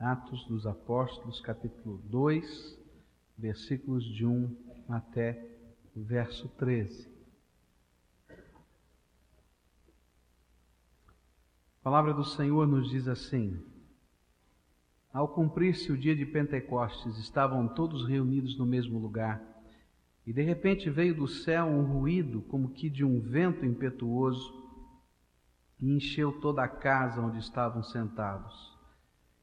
Atos dos Apóstolos, capítulo 2, versículos de 1 até o verso 13. A palavra do Senhor nos diz assim: Ao cumprir-se o dia de Pentecostes, estavam todos reunidos no mesmo lugar, e de repente veio do céu um ruído como que de um vento impetuoso e encheu toda a casa onde estavam sentados.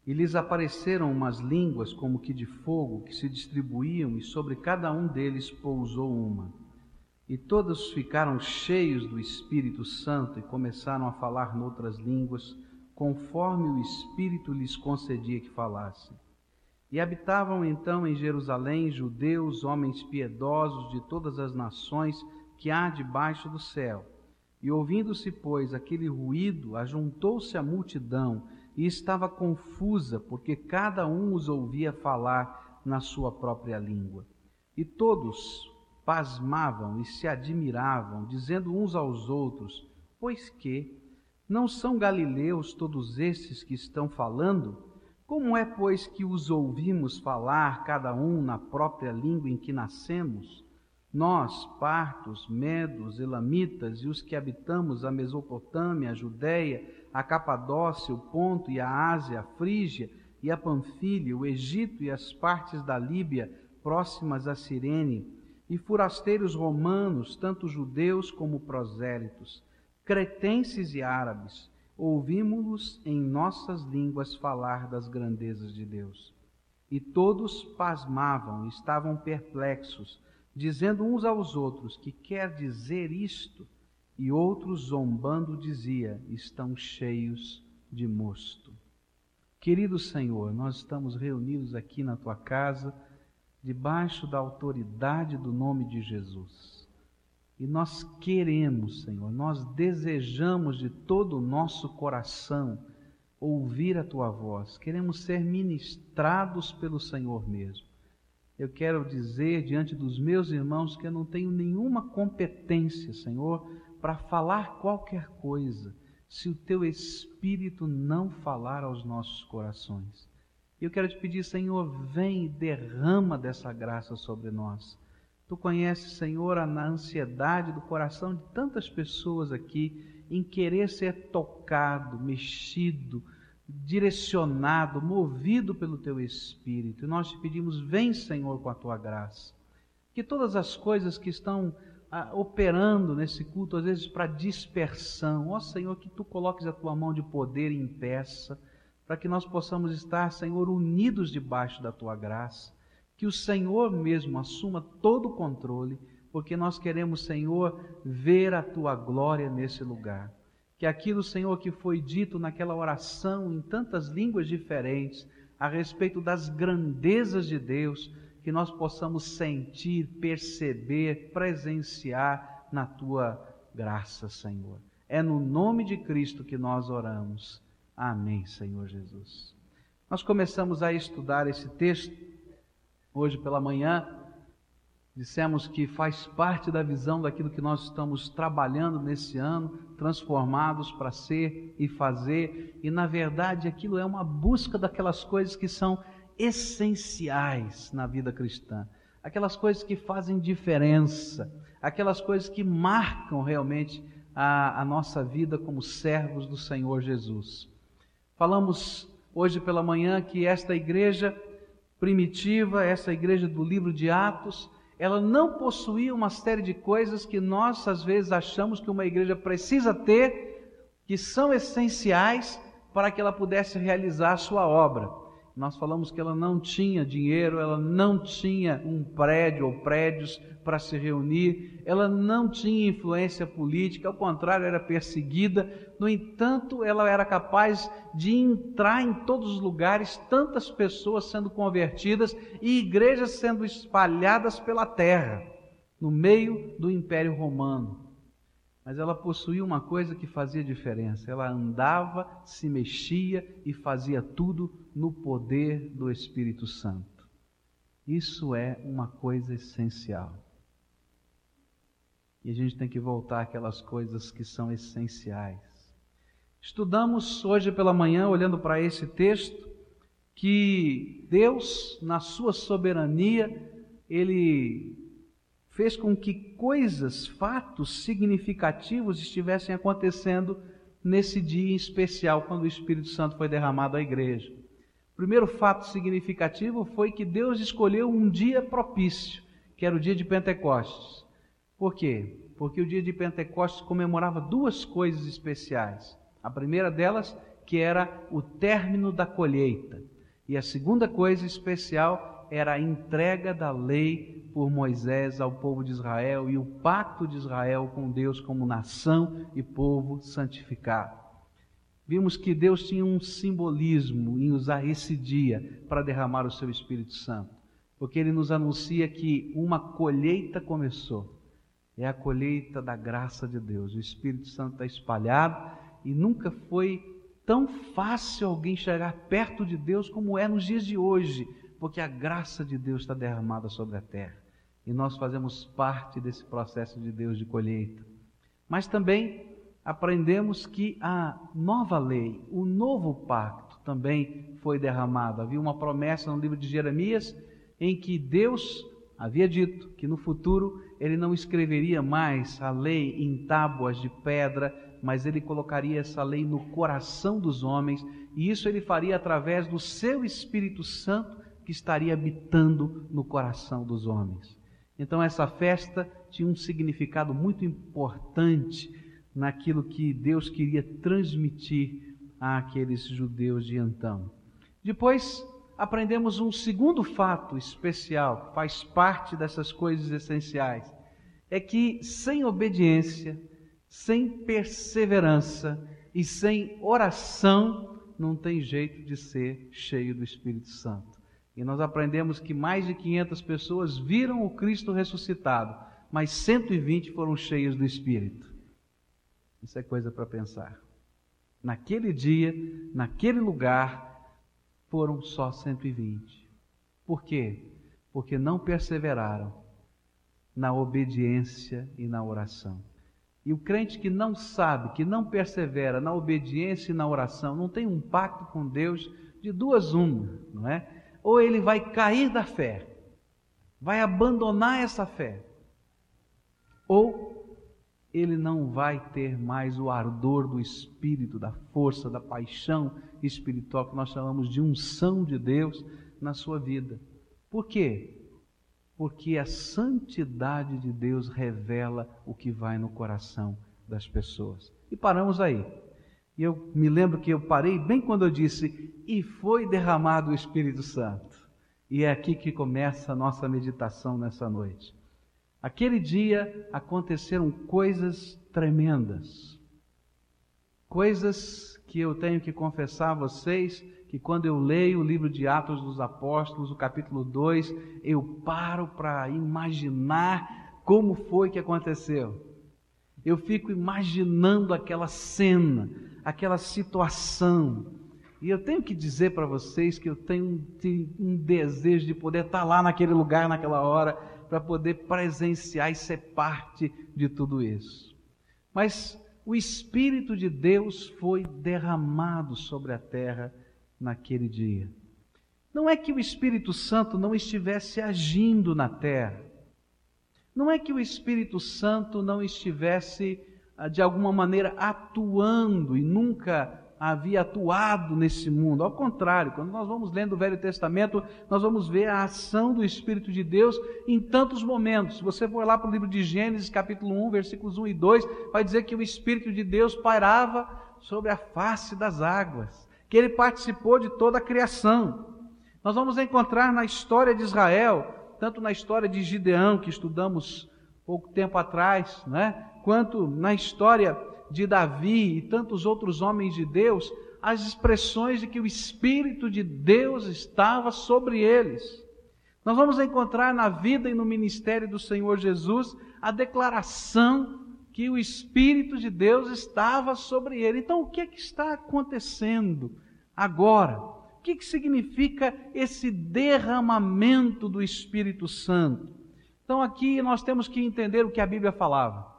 E lhes apareceram umas línguas como que de fogo que se distribuíam, e sobre cada um deles pousou uma. E todos ficaram cheios do Espírito Santo e começaram a falar noutras línguas, conforme o Espírito lhes concedia que falassem. E habitavam então em Jerusalém judeus, homens piedosos de todas as nações que há debaixo do céu. E ouvindo-se, pois, aquele ruído, ajuntou-se a multidão e estava confusa, porque cada um os ouvia falar na sua própria língua. E todos pasmavam e se admiravam, dizendo uns aos outros: Pois que não são galileus todos estes que estão falando? Como é, pois, que os ouvimos falar, cada um na própria língua em que nascemos? Nós, partos, medos, elamitas e os que habitamos a Mesopotâmia, a Judéia, a Capadócia, o Ponto e a Ásia, a Frígia e a Panfilha, o Egito e as partes da Líbia próximas a Cirene, e forasteiros romanos, tanto judeus como prosélitos, cretenses e árabes, ouvimos-los em nossas línguas falar das grandezas de Deus. E todos pasmavam, estavam perplexos, dizendo uns aos outros: Que quer dizer isto? E outros, zombando, dizia: Estão cheios de mosto. Querido Senhor, nós estamos reunidos aqui na tua casa, debaixo da autoridade do nome de Jesus. E nós queremos, Senhor, nós desejamos de todo o nosso coração ouvir a tua voz, queremos ser ministrados pelo Senhor mesmo. Eu quero dizer diante dos meus irmãos que eu não tenho nenhuma competência, Senhor, para falar qualquer coisa, se o teu Espírito não falar aos nossos corações. Eu quero te pedir, Senhor, vem e derrama dessa graça sobre nós. Tu conheces, Senhor, a ansiedade do coração de tantas pessoas aqui em querer ser tocado, mexido, direcionado, movido pelo teu Espírito. E nós te pedimos, vem, Senhor, com a tua graça. Que todas as coisas que estão ah, operando nesse culto, às vezes para dispersão. Ó Senhor, que tu coloques a tua mão de poder e impeça, para que nós possamos estar, Senhor, unidos debaixo da tua graça. Que o Senhor mesmo assuma todo o controle, porque nós queremos, Senhor, ver a tua glória nesse lugar. Que aquilo, Senhor, que foi dito naquela oração em tantas línguas diferentes, a respeito das grandezas de Deus, que nós possamos sentir, perceber, presenciar na tua graça, Senhor. É no nome de Cristo que nós oramos. Amém, Senhor Jesus. Nós começamos a estudar esse texto hoje pela manhã. Dissemos que faz parte da visão daquilo que nós estamos trabalhando nesse ano, transformados para ser e fazer, e na verdade aquilo é uma busca daquelas coisas que são essenciais na vida cristã, aquelas coisas que fazem diferença, aquelas coisas que marcam realmente a, a nossa vida como servos do Senhor Jesus. Falamos hoje pela manhã que esta igreja primitiva, essa igreja do livro de Atos, ela não possuía uma série de coisas que nós às vezes achamos que uma igreja precisa ter, que são essenciais para que ela pudesse realizar a sua obra. Nós falamos que ela não tinha dinheiro, ela não tinha um prédio ou prédios para se reunir, ela não tinha influência política, ao contrário, era perseguida. No entanto, ela era capaz de entrar em todos os lugares, tantas pessoas sendo convertidas e igrejas sendo espalhadas pela terra, no meio do Império Romano mas ela possuía uma coisa que fazia diferença. Ela andava, se mexia e fazia tudo no poder do Espírito Santo. Isso é uma coisa essencial. E a gente tem que voltar àquelas coisas que são essenciais. Estudamos hoje pela manhã, olhando para esse texto, que Deus, na sua soberania, ele fez com que coisas, fatos significativos estivessem acontecendo nesse dia especial, quando o Espírito Santo foi derramado à igreja. O primeiro fato significativo foi que Deus escolheu um dia propício, que era o dia de Pentecostes. Por quê? Porque o dia de Pentecostes comemorava duas coisas especiais. A primeira delas, que era o término da colheita. E a segunda coisa especial era a entrega da lei por Moisés ao povo de Israel e o pacto de Israel com Deus como nação e povo santificado. Vimos que Deus tinha um simbolismo em usar esse dia para derramar o seu Espírito Santo, porque ele nos anuncia que uma colheita começou. É a colheita da graça de Deus. O Espírito Santo está espalhado e nunca foi tão fácil alguém chegar perto de Deus como é nos dias de hoje, porque a graça de Deus está derramada sobre a terra. E nós fazemos parte desse processo de Deus de colheita. Mas também aprendemos que a nova lei, o novo pacto também foi derramado. Havia uma promessa no livro de Jeremias em que Deus havia dito que no futuro ele não escreveria mais a lei em tábuas de pedra, mas ele colocaria essa lei no coração dos homens, e isso ele faria através do seu Espírito Santo que estaria habitando no coração dos homens. Então essa festa tinha um significado muito importante naquilo que Deus queria transmitir àqueles judeus de então. Depois aprendemos um segundo fato especial, que faz parte dessas coisas essenciais, é que sem obediência, sem perseverança e sem oração, não tem jeito de ser cheio do Espírito Santo. E nós aprendemos que mais de 500 pessoas viram o Cristo ressuscitado, mas 120 foram cheios do Espírito. Isso é coisa para pensar. Naquele dia, naquele lugar, foram só 120. Por quê? Porque não perseveraram na obediência e na oração. E o crente que não sabe, que não persevera na obediência e na oração, não tem um pacto com Deus de duas uma, não é? Ou ele vai cair da fé, vai abandonar essa fé, ou ele não vai ter mais o ardor do espírito, da força, da paixão espiritual que nós chamamos de unção de Deus na sua vida. Por quê? porque a santidade de Deus revela o que vai no coração das pessoas. E paramos aí. E eu me lembro que eu parei bem quando eu disse: E foi derramado o Espírito Santo. E é aqui que começa a nossa meditação nessa noite. Aquele dia aconteceram coisas tremendas, coisas que eu tenho que confessar a vocês que quando eu leio o livro de Atos dos Apóstolos, o capítulo 2, eu paro para imaginar como foi que aconteceu. Eu fico imaginando aquela cena, aquela situação. E eu tenho que dizer para vocês que eu tenho um desejo de poder estar lá naquele lugar, naquela hora, para poder presenciar e ser parte de tudo isso. Mas o Espírito de Deus foi derramado sobre a terra naquele dia. Não é que o Espírito Santo não estivesse agindo na terra. Não é que o Espírito Santo não estivesse, de alguma maneira, atuando e nunca havia atuado nesse mundo. Ao contrário, quando nós vamos lendo o Velho Testamento, nós vamos ver a ação do Espírito de Deus em tantos momentos. Se você for lá para o livro de Gênesis, capítulo 1, versículos 1 e 2, vai dizer que o Espírito de Deus pairava sobre a face das águas que ele participou de toda a criação. Nós vamos encontrar na história de Israel, tanto na história de Gideão, que estudamos pouco tempo atrás, né? Quanto na história de Davi e tantos outros homens de Deus, as expressões de que o Espírito de Deus estava sobre eles. Nós vamos encontrar na vida e no ministério do Senhor Jesus a declaração que o Espírito de Deus estava sobre ele. Então, o que, é que está acontecendo agora? O que, que significa esse derramamento do Espírito Santo? Então, aqui nós temos que entender o que a Bíblia falava.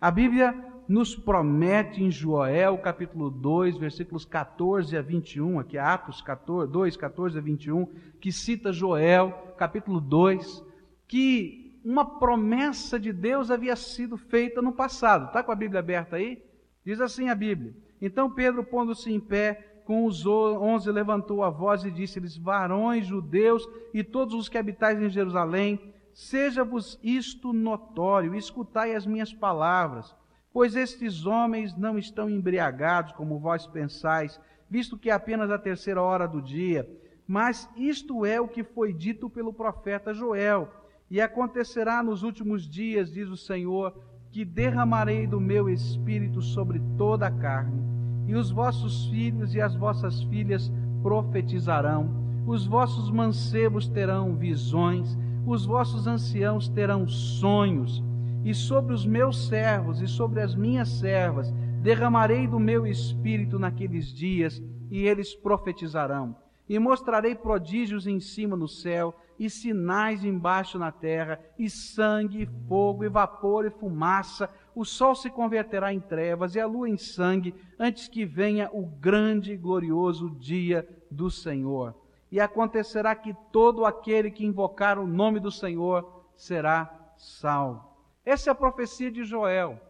A Bíblia nos promete em Joel, capítulo 2, versículos 14 a 21, aqui Atos 14, 2, 14 a 21, que cita Joel, capítulo 2, que uma promessa de Deus havia sido feita no passado. Está com a Bíblia aberta aí? Diz assim a Bíblia. Então Pedro, pondo-se em pé, com os onze, levantou a voz e disse-lhes: Varões judeus e todos os que habitais em Jerusalém, seja-vos isto notório, escutai as minhas palavras. Pois estes homens não estão embriagados, como vós pensais, visto que é apenas a terceira hora do dia. Mas isto é o que foi dito pelo profeta Joel. E acontecerá nos últimos dias, diz o Senhor, que derramarei do meu espírito sobre toda a carne, e os vossos filhos e as vossas filhas profetizarão, os vossos mancebos terão visões, os vossos anciãos terão sonhos e sobre os meus servos e sobre as minhas servas derramarei do meu espírito naqueles dias, e eles profetizarão. E mostrarei prodígios em cima no céu, e sinais embaixo na terra, e sangue, e fogo, e vapor, e fumaça. O sol se converterá em trevas, e a lua em sangue, antes que venha o grande e glorioso dia do Senhor. E acontecerá que todo aquele que invocar o nome do Senhor será salvo. Essa é a profecia de Joel.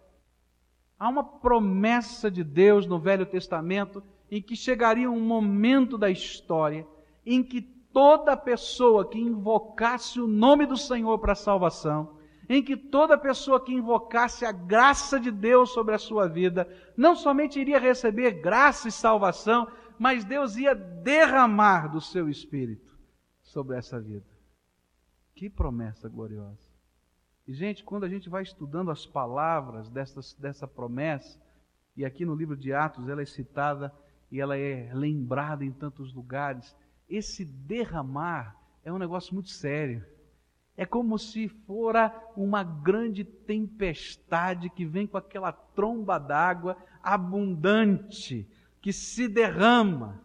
Há uma promessa de Deus no Velho Testamento em que chegaria um momento da história em que toda pessoa que invocasse o nome do Senhor para a salvação, em que toda pessoa que invocasse a graça de Deus sobre a sua vida, não somente iria receber graça e salvação, mas Deus ia derramar do seu espírito sobre essa vida. Que promessa gloriosa! E, gente, quando a gente vai estudando as palavras dessas, dessa promessa, e aqui no livro de Atos ela é citada e ela é lembrada em tantos lugares, esse derramar é um negócio muito sério. É como se fora uma grande tempestade que vem com aquela tromba d'água abundante, que se derrama.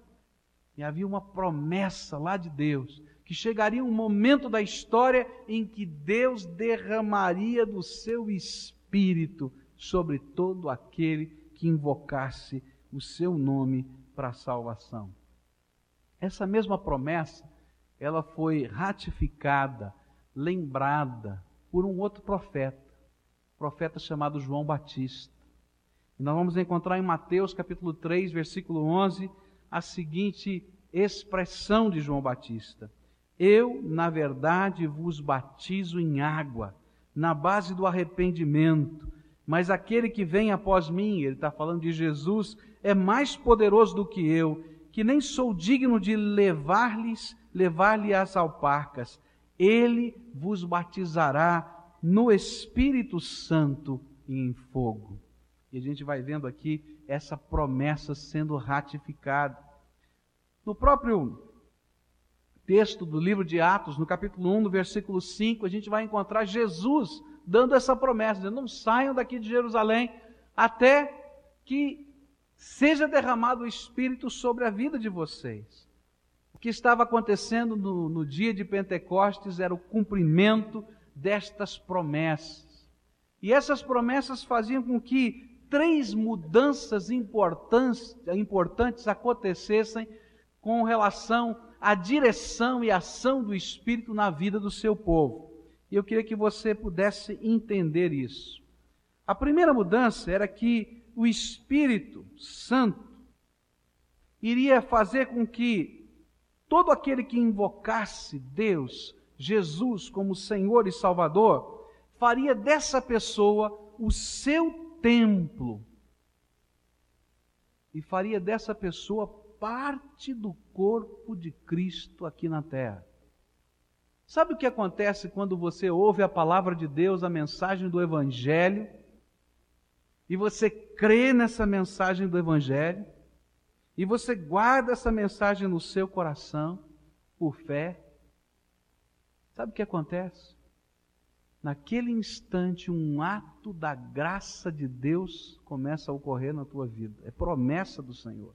E havia uma promessa lá de Deus que chegaria um momento da história em que Deus derramaria do seu espírito sobre todo aquele que invocasse o seu nome para a salvação. Essa mesma promessa, ela foi ratificada, lembrada por um outro profeta, profeta chamado João Batista. E nós vamos encontrar em Mateus capítulo 3, versículo 11, a seguinte expressão de João Batista: eu, na verdade, vos batizo em água, na base do arrependimento, mas aquele que vem após mim, ele está falando de Jesus, é mais poderoso do que eu, que nem sou digno de levar-lhes, levar-lhe as alparcas. Ele vos batizará no Espírito Santo e em fogo. E a gente vai vendo aqui essa promessa sendo ratificada. No próprio texto do livro de Atos, no capítulo 1, no versículo 5, a gente vai encontrar Jesus dando essa promessa, dizendo, não saiam daqui de Jerusalém até que seja derramado o Espírito sobre a vida de vocês. O que estava acontecendo no, no dia de Pentecostes era o cumprimento destas promessas. E essas promessas faziam com que três mudanças importantes, acontecessem com relação à direção e ação do Espírito na vida do seu povo. E eu queria que você pudesse entender isso. A primeira mudança era que o Espírito Santo iria fazer com que todo aquele que invocasse Deus, Jesus, como Senhor e Salvador, faria dessa pessoa o seu templo e faria dessa pessoa parte do corpo de Cristo aqui na terra. Sabe o que acontece quando você ouve a palavra de Deus, a mensagem do Evangelho, e você crê nessa mensagem do Evangelho, e você guarda essa mensagem no seu coração, por fé? Sabe o que acontece? Naquele instante, um ato da graça de Deus começa a ocorrer na tua vida. É promessa do Senhor.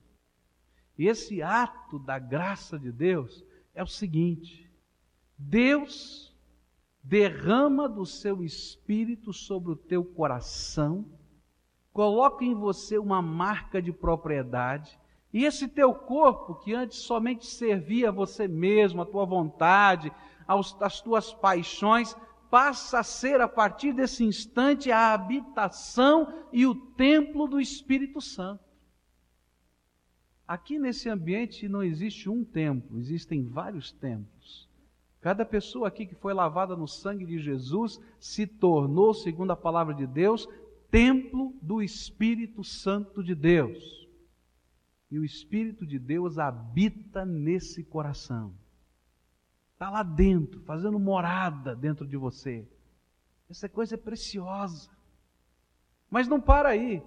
E esse ato da graça de Deus é o seguinte: Deus derrama do seu espírito sobre o teu coração coloca em você uma marca de propriedade, e esse teu corpo, que antes somente servia a você mesmo, a tua vontade, às tuas paixões, passa a ser, a partir desse instante, a habitação e o templo do Espírito Santo. Aqui nesse ambiente não existe um templo, existem vários templos. Cada pessoa aqui que foi lavada no sangue de Jesus se tornou, segundo a palavra de Deus, templo do Espírito Santo de Deus. E o Espírito de Deus habita nesse coração. Está lá dentro, fazendo morada dentro de você. Essa coisa é preciosa. Mas não para aí.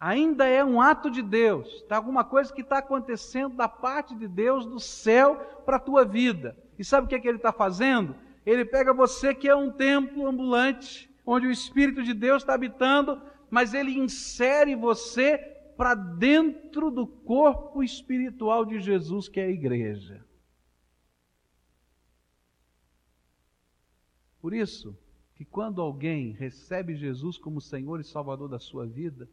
Ainda é um ato de Deus. Está alguma coisa que está acontecendo da parte de Deus do céu para a tua vida. E sabe o que, é que ele está fazendo? Ele pega você que é um templo ambulante, onde o Espírito de Deus está habitando, mas ele insere você para dentro do corpo espiritual de Jesus, que é a igreja. Por isso, que quando alguém recebe Jesus como Senhor e Salvador da sua vida,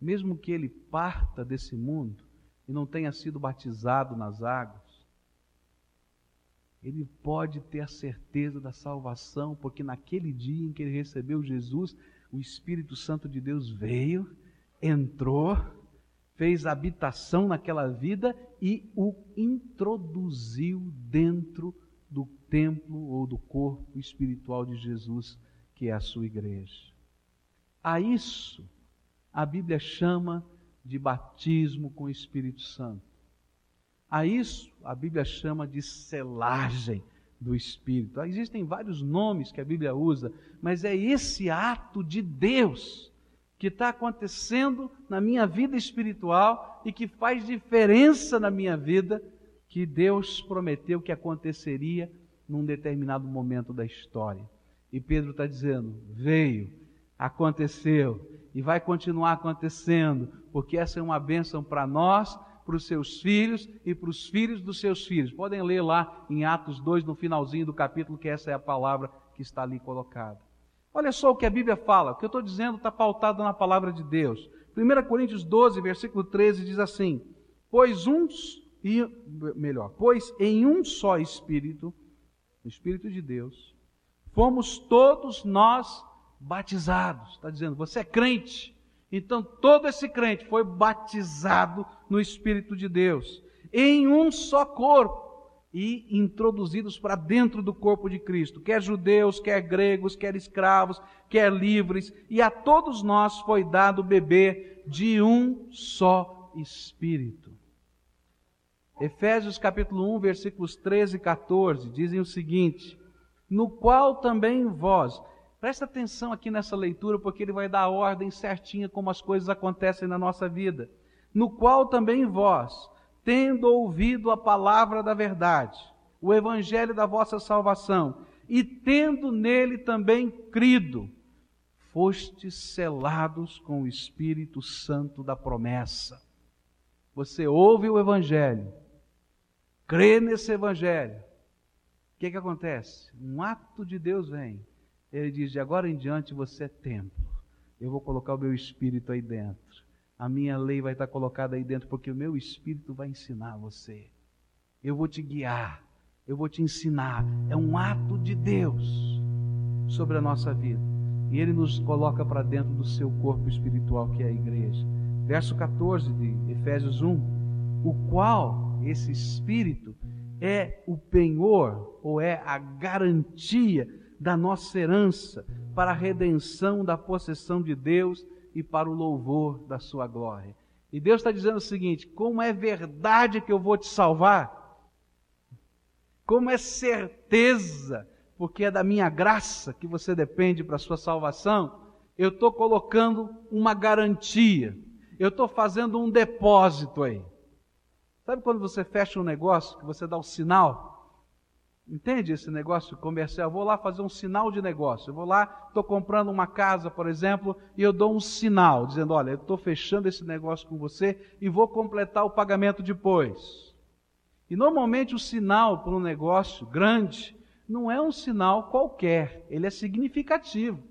mesmo que ele parta desse mundo e não tenha sido batizado nas águas, ele pode ter a certeza da salvação, porque naquele dia em que ele recebeu Jesus, o Espírito Santo de Deus veio, entrou, fez habitação naquela vida e o introduziu dentro do templo ou do corpo espiritual de Jesus, que é a sua igreja. A isso a Bíblia chama de batismo com o Espírito Santo. A isso a Bíblia chama de selagem do Espírito. Existem vários nomes que a Bíblia usa, mas é esse ato de Deus que está acontecendo na minha vida espiritual e que faz diferença na minha vida, que Deus prometeu que aconteceria num determinado momento da história. E Pedro está dizendo: veio, aconteceu e vai continuar acontecendo, porque essa é uma bênção para nós para os seus filhos e para os filhos dos seus filhos. Podem ler lá em Atos 2, no finalzinho do capítulo, que essa é a palavra que está ali colocada. Olha só o que a Bíblia fala, o que eu estou dizendo está pautado na palavra de Deus. 1 Coríntios 12, versículo 13 diz assim: Pois uns, e, melhor, pois em um só Espírito, o Espírito de Deus, fomos todos nós batizados. Está dizendo, você é crente, então todo esse crente foi batizado no Espírito de Deus, em um só corpo e introduzidos para dentro do corpo de Cristo, quer judeus, quer gregos, quer escravos, quer livres, e a todos nós foi dado beber de um só Espírito. Efésios capítulo 1, versículos 13 e 14 dizem o seguinte: No qual também vós, Presta atenção aqui nessa leitura, porque ele vai dar a ordem certinha como as coisas acontecem na nossa vida. No qual também vós, tendo ouvido a palavra da verdade, o evangelho da vossa salvação, e tendo nele também crido, fostes selados com o Espírito Santo da promessa. Você ouve o evangelho, crê nesse evangelho. O que, que acontece? Um ato de Deus vem ele diz: de agora em diante você é templo. Eu vou colocar o meu espírito aí dentro. A minha lei vai estar colocada aí dentro, porque o meu espírito vai ensinar você. Eu vou te guiar. Eu vou te ensinar. É um ato de Deus sobre a nossa vida. E Ele nos coloca para dentro do seu corpo espiritual, que é a igreja. Verso 14 de Efésios 1: O qual, esse espírito, é o penhor, ou é a garantia da nossa herança para a redenção da possessão de Deus e para o louvor da sua glória. E Deus está dizendo o seguinte: como é verdade que eu vou te salvar, como é certeza, porque é da minha graça que você depende para a sua salvação, eu estou colocando uma garantia, eu estou fazendo um depósito aí. Sabe quando você fecha um negócio, que você dá o sinal? Entende esse negócio comercial? Eu vou lá fazer um sinal de negócio. Eu vou lá, estou comprando uma casa, por exemplo, e eu dou um sinal, dizendo: olha, eu estou fechando esse negócio com você e vou completar o pagamento depois. E normalmente o sinal para um negócio grande não é um sinal qualquer, ele é significativo.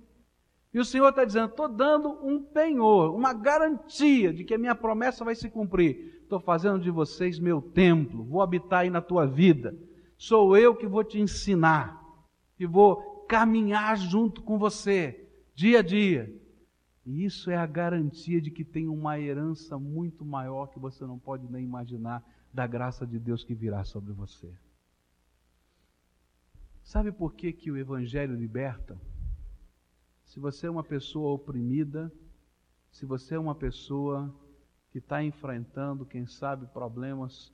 E o Senhor está dizendo: estou dando um penhor, uma garantia de que a minha promessa vai se cumprir. Estou fazendo de vocês meu templo, vou habitar aí na tua vida. Sou eu que vou te ensinar, que vou caminhar junto com você, dia a dia. E isso é a garantia de que tem uma herança muito maior que você não pode nem imaginar da graça de Deus que virá sobre você. Sabe por que, que o Evangelho liberta? Se você é uma pessoa oprimida, se você é uma pessoa que está enfrentando, quem sabe, problemas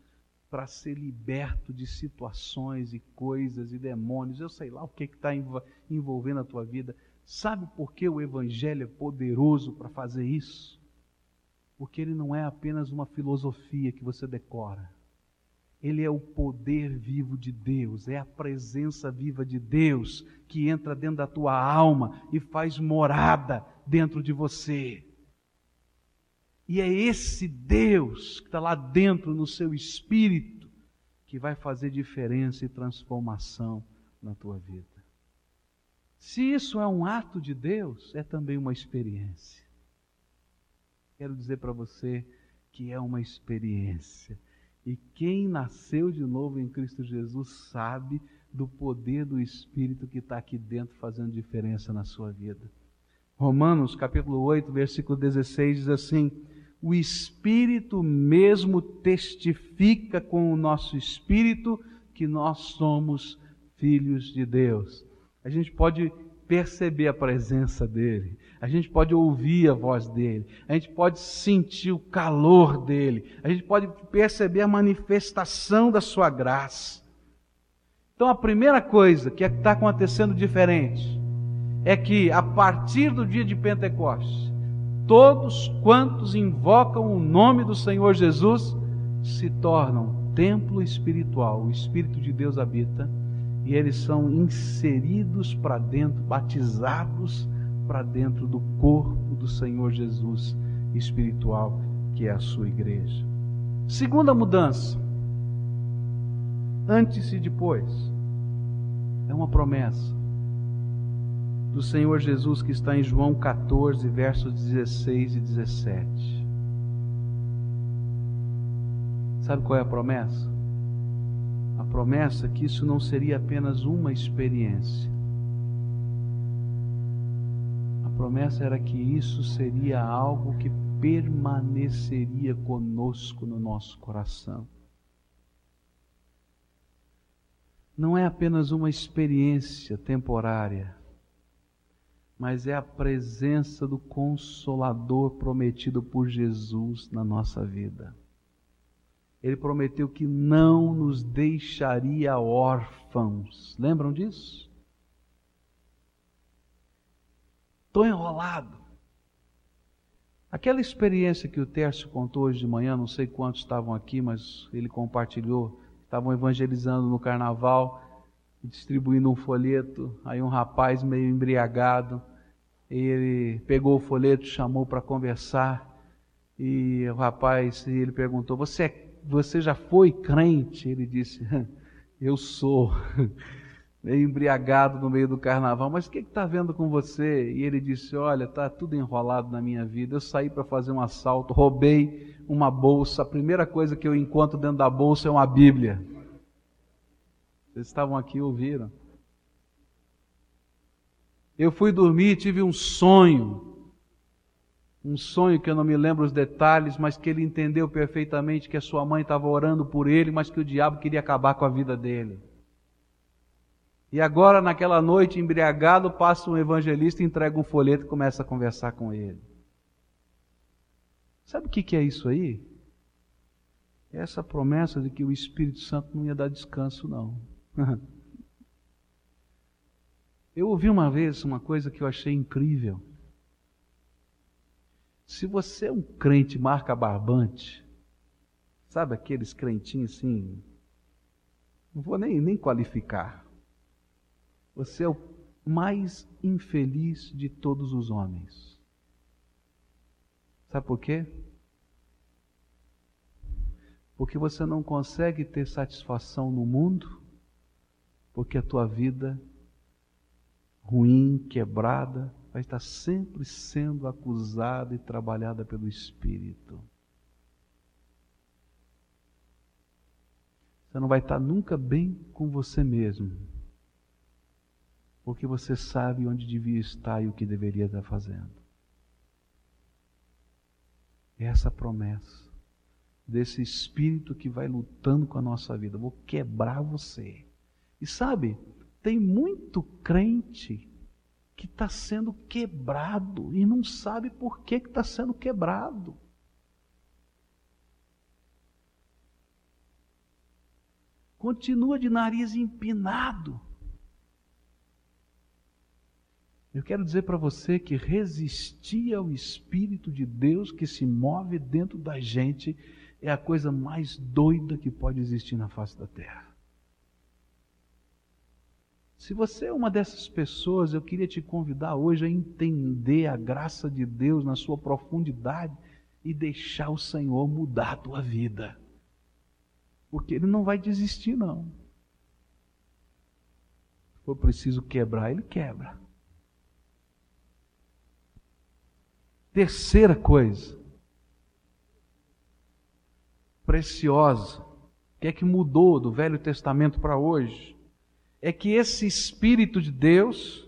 para ser liberto de situações e coisas e demônios, eu sei lá o que está envolvendo a tua vida. Sabe por que o Evangelho é poderoso para fazer isso? Porque ele não é apenas uma filosofia que você decora. Ele é o poder vivo de Deus, é a presença viva de Deus que entra dentro da tua alma e faz morada dentro de você. E é esse Deus que está lá dentro no seu espírito que vai fazer diferença e transformação na tua vida. Se isso é um ato de Deus, é também uma experiência. Quero dizer para você que é uma experiência e quem nasceu de novo em Cristo Jesus sabe do poder do Espírito que está aqui dentro fazendo diferença na sua vida. Romanos capítulo 8, versículo 16 diz assim: O Espírito mesmo testifica com o nosso espírito que nós somos filhos de Deus. A gente pode perceber a presença dele, a gente pode ouvir a voz dele, a gente pode sentir o calor dele, a gente pode perceber a manifestação da sua graça. Então a primeira coisa que está acontecendo diferente é que a partir do dia de Pentecostes, todos quantos invocam o nome do Senhor Jesus se tornam templo espiritual, o Espírito de Deus habita e eles são inseridos para dentro, batizados para dentro do corpo do Senhor Jesus espiritual, que é a sua igreja. Segunda mudança, antes e depois, é uma promessa do Senhor Jesus que está em João 14, versos 16 e 17. Sabe qual é a promessa? a promessa que isso não seria apenas uma experiência. A promessa era que isso seria algo que permaneceria conosco no nosso coração. Não é apenas uma experiência temporária, mas é a presença do Consolador prometido por Jesus na nossa vida. Ele prometeu que não nos deixaria órfãos. Lembram disso? Estou enrolado. Aquela experiência que o Tércio contou hoje de manhã, não sei quantos estavam aqui, mas ele compartilhou. Estavam evangelizando no carnaval, distribuindo um folheto. Aí um rapaz meio embriagado, ele pegou o folheto, chamou para conversar. E o rapaz, ele perguntou: Você é você já foi crente? Ele disse: Eu sou. Meio embriagado no meio do carnaval, mas o que está vendo com você? E ele disse: Olha, está tudo enrolado na minha vida. Eu saí para fazer um assalto, roubei uma bolsa. A primeira coisa que eu encontro dentro da bolsa é uma Bíblia. Vocês estavam aqui e ouviram. Eu fui dormir e tive um sonho um sonho que eu não me lembro os detalhes, mas que ele entendeu perfeitamente que a sua mãe estava orando por ele, mas que o diabo queria acabar com a vida dele. E agora, naquela noite, embriagado, passa um evangelista, entrega um folheto e começa a conversar com ele. Sabe o que é isso aí? É essa promessa de que o Espírito Santo não ia dar descanso, não. Eu ouvi uma vez uma coisa que eu achei incrível. Se você é um crente marca barbante, sabe aqueles crentinhos assim, não vou nem, nem qualificar. Você é o mais infeliz de todos os homens. Sabe por quê? Porque você não consegue ter satisfação no mundo, porque a tua vida ruim, quebrada, vai estar sempre sendo acusada e trabalhada pelo Espírito. Você não vai estar nunca bem com você mesmo, porque você sabe onde devia estar e o que deveria estar fazendo. Essa promessa desse espírito que vai lutando com a nossa vida, vou quebrar você. E sabe, tem muito crente que está sendo quebrado e não sabe por que está sendo quebrado. continua de nariz empinado. Eu quero dizer para você que resistir ao Espírito de Deus que se move dentro da gente é a coisa mais doida que pode existir na face da terra. Se você é uma dessas pessoas, eu queria te convidar hoje a entender a graça de Deus na sua profundidade e deixar o Senhor mudar a tua vida. Porque ele não vai desistir, não. Se for preciso quebrar, ele quebra. Terceira coisa, preciosa, que é que mudou do Velho Testamento para hoje, é que esse Espírito de Deus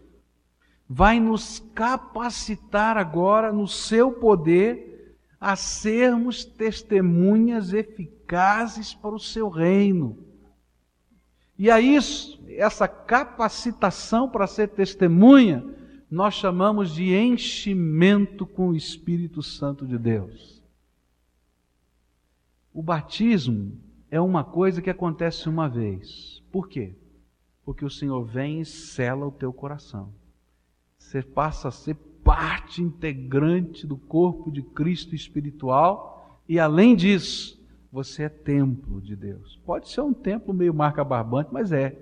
vai nos capacitar agora no seu poder a sermos testemunhas eficazes para o seu reino. E a isso, essa capacitação para ser testemunha, nós chamamos de enchimento com o Espírito Santo de Deus. O batismo é uma coisa que acontece uma vez. Por quê? Porque o Senhor vem e sela o teu coração. Você passa a ser parte integrante do corpo de Cristo espiritual e além disso, você é templo de Deus. Pode ser um templo meio marca barbante, mas é.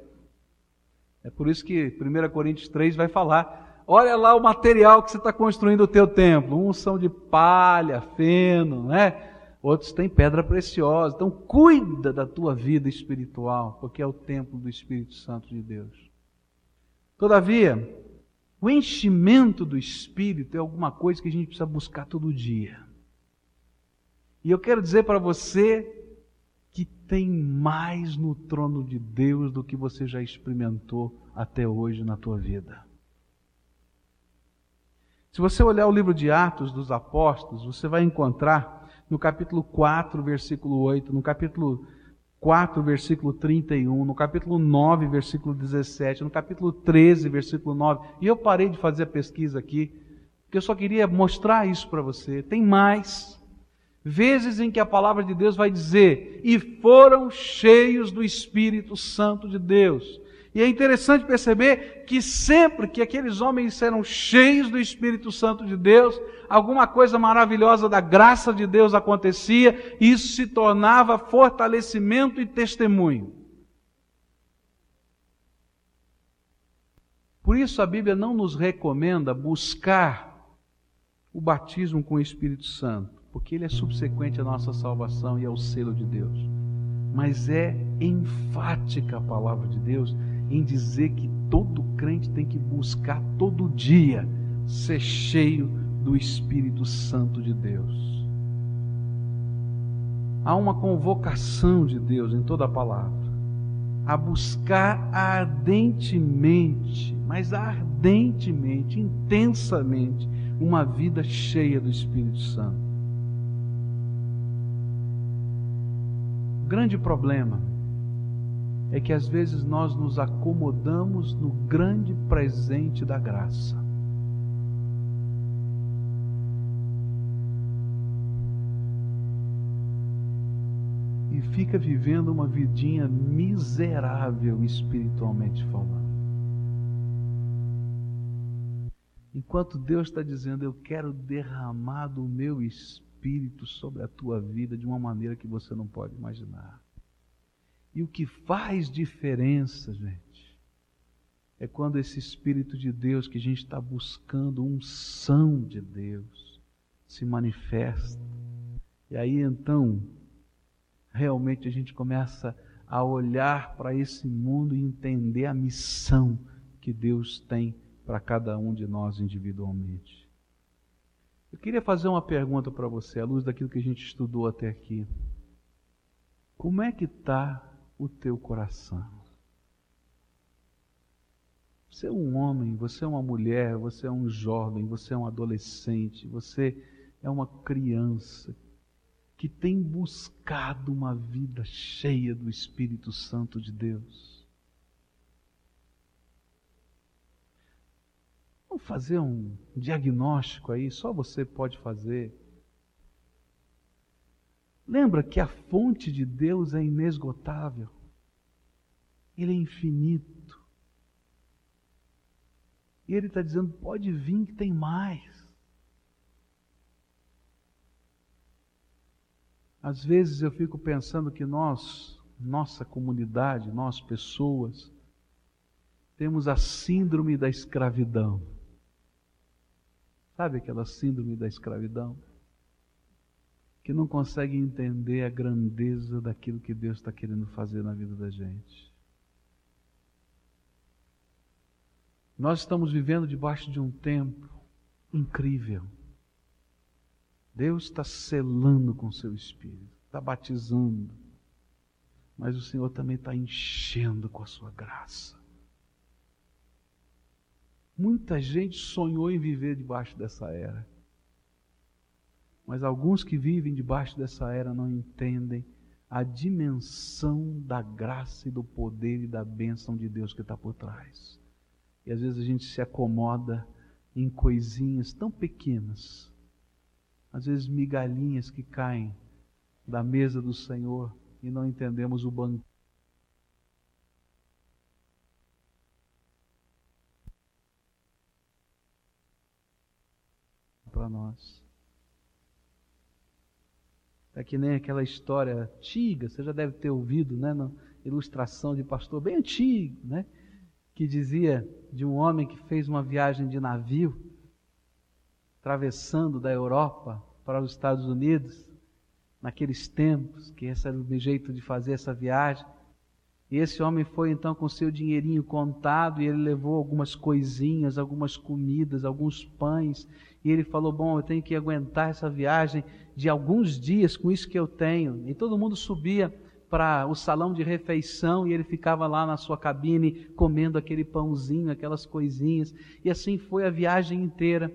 É por isso que 1 Coríntios 3 vai falar: olha lá o material que você está construindo o teu templo. Uns são de palha, feno, né? Outros têm pedra preciosa. Então cuida da tua vida espiritual, porque é o templo do Espírito Santo de Deus. Todavia, o enchimento do Espírito é alguma coisa que a gente precisa buscar todo dia. E eu quero dizer para você que tem mais no trono de Deus do que você já experimentou até hoje na tua vida. Se você olhar o livro de Atos dos Apóstolos, você vai encontrar no capítulo 4, versículo 8, no capítulo 4, versículo 31, no capítulo 9, versículo 17, no capítulo 13, versículo 9. E eu parei de fazer a pesquisa aqui, porque eu só queria mostrar isso para você. Tem mais vezes em que a palavra de Deus vai dizer: e foram cheios do Espírito Santo de Deus. E é interessante perceber que sempre que aqueles homens eram cheios do Espírito Santo de Deus, alguma coisa maravilhosa da graça de Deus acontecia, e isso se tornava fortalecimento e testemunho. Por isso a Bíblia não nos recomenda buscar o batismo com o Espírito Santo porque ele é subsequente à nossa salvação e ao selo de Deus. Mas é enfática a palavra de Deus em dizer que todo crente tem que buscar todo dia ser cheio do Espírito Santo de Deus. Há uma convocação de Deus em toda a palavra a buscar ardentemente, mas ardentemente, intensamente, uma vida cheia do Espírito Santo. grande problema é que às vezes nós nos acomodamos no grande presente da graça. E fica vivendo uma vidinha miserável espiritualmente falando. Enquanto Deus está dizendo, eu quero derramar do meu espírito sobre a tua vida de uma maneira que você não pode imaginar. E o que faz diferença, gente, é quando esse Espírito de Deus que a gente está buscando, unção de Deus, se manifesta. E aí então, realmente a gente começa a olhar para esse mundo e entender a missão que Deus tem para cada um de nós individualmente. Eu queria fazer uma pergunta para você, à luz daquilo que a gente estudou até aqui. Como é que está o teu coração? Você é um homem, você é uma mulher, você é um jovem, você é um adolescente, você é uma criança que tem buscado uma vida cheia do Espírito Santo de Deus. Vamos fazer um diagnóstico aí, só você pode fazer. Lembra que a fonte de Deus é inesgotável, Ele é infinito. E Ele está dizendo: pode vir que tem mais. Às vezes eu fico pensando que nós, nossa comunidade, nós pessoas, temos a síndrome da escravidão. Sabe aquela síndrome da escravidão? Que não consegue entender a grandeza daquilo que Deus está querendo fazer na vida da gente. Nós estamos vivendo debaixo de um tempo incrível. Deus está selando com seu espírito, está batizando, mas o Senhor também está enchendo com a sua graça. Muita gente sonhou em viver debaixo dessa era. Mas alguns que vivem debaixo dessa era não entendem a dimensão da graça e do poder e da bênção de Deus que está por trás. E às vezes a gente se acomoda em coisinhas tão pequenas, às vezes migalhinhas que caem da mesa do Senhor e não entendemos o banco para nós. É que nem aquela história antiga, você já deve ter ouvido, né, na ilustração de pastor bem antigo, né, que dizia de um homem que fez uma viagem de navio, atravessando da Europa para os Estados Unidos, naqueles tempos, que esse era o jeito de fazer essa viagem. E esse homem foi então com seu dinheirinho contado e ele levou algumas coisinhas, algumas comidas, alguns pães. E ele falou: Bom, eu tenho que aguentar essa viagem de alguns dias com isso que eu tenho. E todo mundo subia para o salão de refeição e ele ficava lá na sua cabine comendo aquele pãozinho, aquelas coisinhas. E assim foi a viagem inteira.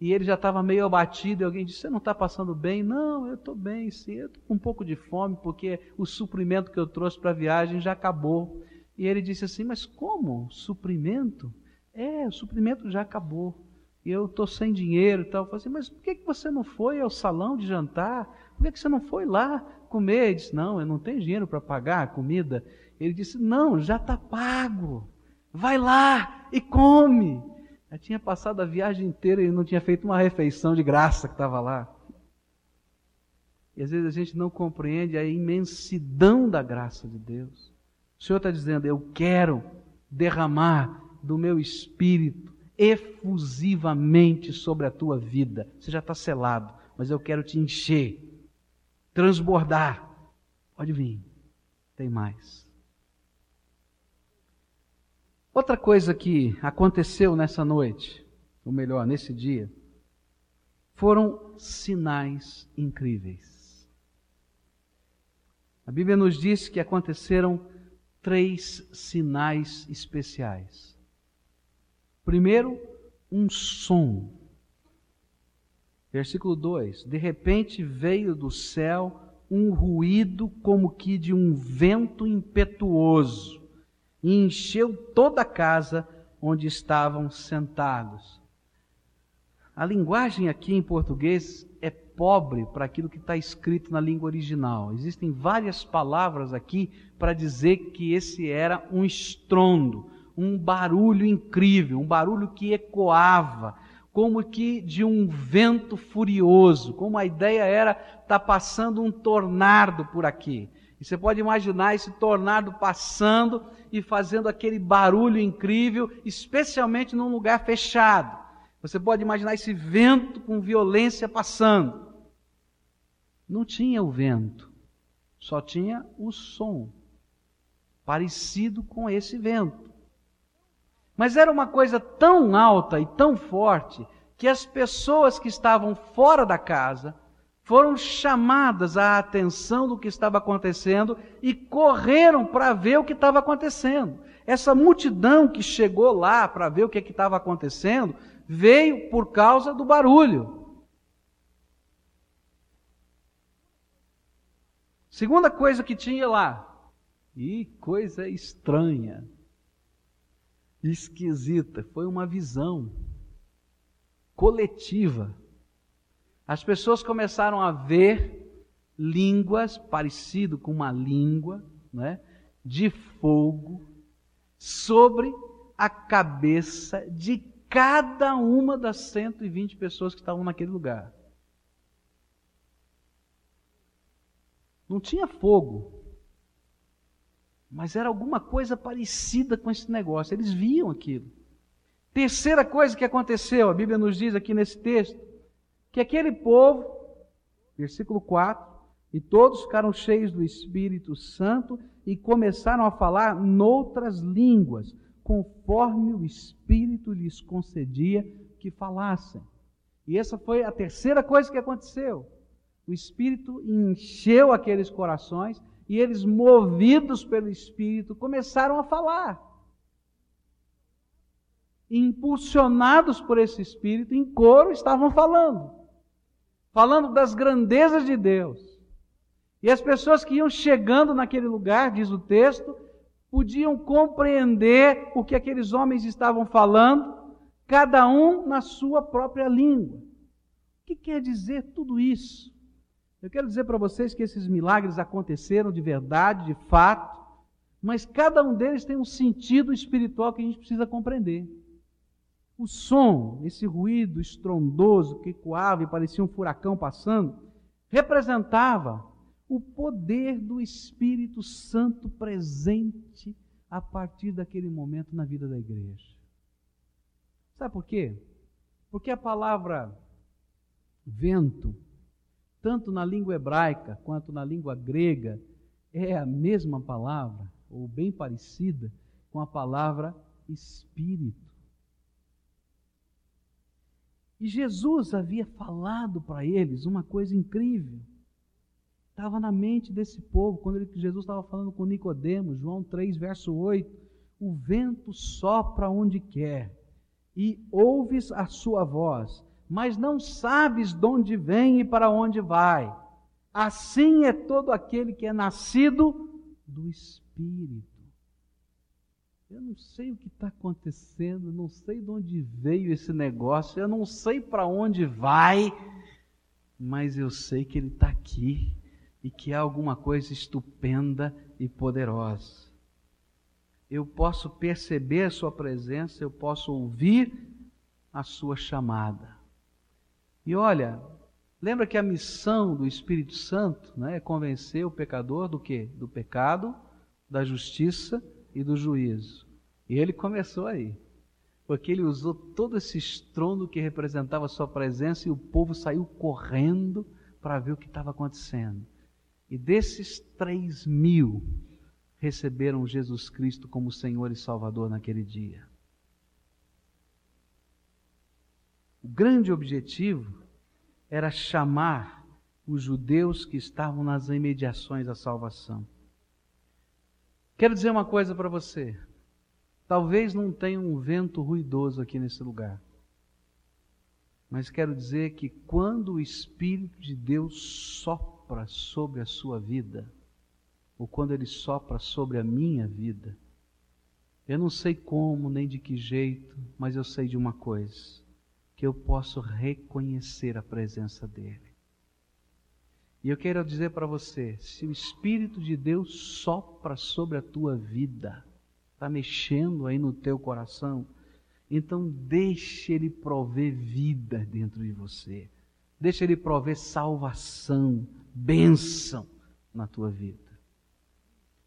E ele já estava meio abatido, e alguém disse: Você não está passando bem? Não, eu estou bem, sim. Eu estou com um pouco de fome, porque o suprimento que eu trouxe para a viagem já acabou. E ele disse assim: Mas como? Suprimento? É, o suprimento já acabou. E eu estou sem dinheiro e tal. Eu falei assim: Mas por que, que você não foi ao salão de jantar? Por que, que você não foi lá comer? Ele disse: Não, eu não tenho dinheiro para pagar a comida. Ele disse: Não, já está pago. Vai lá e come. Já tinha passado a viagem inteira e não tinha feito uma refeição de graça que estava lá. E às vezes a gente não compreende a imensidão da graça de Deus. O Senhor está dizendo: Eu quero derramar do meu espírito efusivamente sobre a tua vida. Você já está selado, mas eu quero te encher, transbordar. Pode vir, tem mais. Outra coisa que aconteceu nessa noite, ou melhor, nesse dia, foram sinais incríveis. A Bíblia nos diz que aconteceram três sinais especiais. Primeiro, um som. Versículo 2: De repente veio do céu um ruído como que de um vento impetuoso e encheu toda a casa onde estavam sentados. A linguagem aqui em português é pobre para aquilo que está escrito na língua original. Existem várias palavras aqui para dizer que esse era um estrondo, um barulho incrível, um barulho que ecoava, como que de um vento furioso, como a ideia era estar tá passando um tornado por aqui. E você pode imaginar esse tornado passando e fazendo aquele barulho incrível, especialmente num lugar fechado. Você pode imaginar esse vento com violência passando. Não tinha o vento, só tinha o som, parecido com esse vento. Mas era uma coisa tão alta e tão forte que as pessoas que estavam fora da casa foram chamadas à atenção do que estava acontecendo e correram para ver o que estava acontecendo. Essa multidão que chegou lá para ver o que estava acontecendo veio por causa do barulho. Segunda coisa que tinha lá, e coisa estranha, esquisita, foi uma visão coletiva. As pessoas começaram a ver línguas parecido com uma língua, né, de fogo sobre a cabeça de cada uma das 120 pessoas que estavam naquele lugar. Não tinha fogo, mas era alguma coisa parecida com esse negócio. Eles viam aquilo. Terceira coisa que aconteceu, a Bíblia nos diz aqui nesse texto, que aquele povo, versículo 4, e todos ficaram cheios do Espírito Santo e começaram a falar noutras línguas, conforme o Espírito lhes concedia que falassem. E essa foi a terceira coisa que aconteceu. O Espírito encheu aqueles corações e eles, movidos pelo Espírito, começaram a falar impulsionados por esse Espírito, em coro estavam falando, falando das grandezas de Deus. E as pessoas que iam chegando naquele lugar, diz o texto, podiam compreender o que aqueles homens estavam falando, cada um na sua própria língua. O que quer dizer tudo isso? Eu quero dizer para vocês que esses milagres aconteceram de verdade, de fato, mas cada um deles tem um sentido espiritual que a gente precisa compreender. O som, esse ruído estrondoso que ecoava e parecia um furacão passando, representava o poder do Espírito Santo presente a partir daquele momento na vida da igreja. Sabe por quê? Porque a palavra vento, tanto na língua hebraica quanto na língua grega, é a mesma palavra, ou bem parecida, com a palavra espírito. E Jesus havia falado para eles uma coisa incrível. Estava na mente desse povo, quando ele, Jesus estava falando com Nicodemos, João 3, verso 8. O vento sopra onde quer, e ouves a sua voz, mas não sabes de onde vem e para onde vai. Assim é todo aquele que é nascido do Espírito. Eu não sei o que está acontecendo, não sei de onde veio esse negócio, eu não sei para onde vai, mas eu sei que Ele está aqui e que há alguma coisa estupenda e poderosa. Eu posso perceber a Sua presença, eu posso ouvir a Sua chamada. E olha, lembra que a missão do Espírito Santo né, é convencer o pecador do que? Do pecado, da justiça e do juízo. E ele começou aí. Porque ele usou todo esse estrondo que representava a sua presença e o povo saiu correndo para ver o que estava acontecendo. E desses três mil receberam Jesus Cristo como Senhor e Salvador naquele dia. O grande objetivo era chamar os judeus que estavam nas imediações da salvação. Quero dizer uma coisa para você. Talvez não tenha um vento ruidoso aqui nesse lugar. Mas quero dizer que quando o Espírito de Deus sopra sobre a sua vida, ou quando ele sopra sobre a minha vida, eu não sei como nem de que jeito, mas eu sei de uma coisa: que eu posso reconhecer a presença dele. E eu quero dizer para você: se o Espírito de Deus sopra sobre a tua vida, está mexendo aí no teu coração, então deixe Ele prover vida dentro de você. Deixe Ele prover salvação, bênção na tua vida.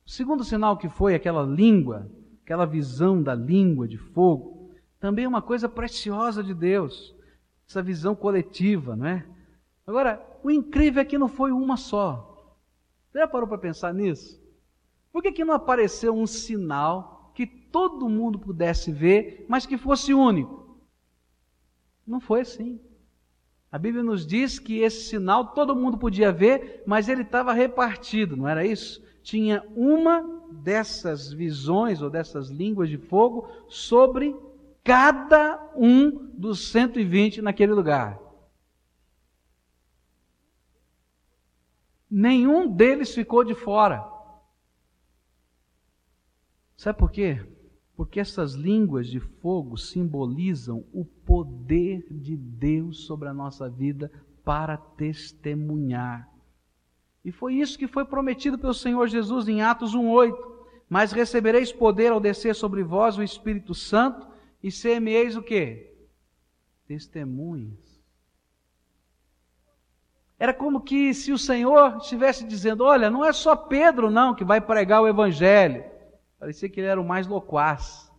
O segundo sinal que foi aquela língua, aquela visão da língua de fogo, também é uma coisa preciosa de Deus. Essa visão coletiva, não é? Agora, o incrível é que não foi uma só. Você já parou para pensar nisso? Por que, que não apareceu um sinal que todo mundo pudesse ver, mas que fosse único. Não foi assim. A Bíblia nos diz que esse sinal todo mundo podia ver, mas ele estava repartido, não era isso? Tinha uma dessas visões ou dessas línguas de fogo sobre cada um dos 120 naquele lugar. Nenhum deles ficou de fora. Sabe por quê? Porque essas línguas de fogo simbolizam o poder de Deus sobre a nossa vida para testemunhar. E foi isso que foi prometido pelo Senhor Jesus em Atos 1:8. Mas recebereis poder ao descer sobre vós o Espírito Santo e semeis o quê? Testemunhas. Era como que se o Senhor estivesse dizendo: Olha, não é só Pedro não que vai pregar o Evangelho. Parecia que ele era o mais loquaz.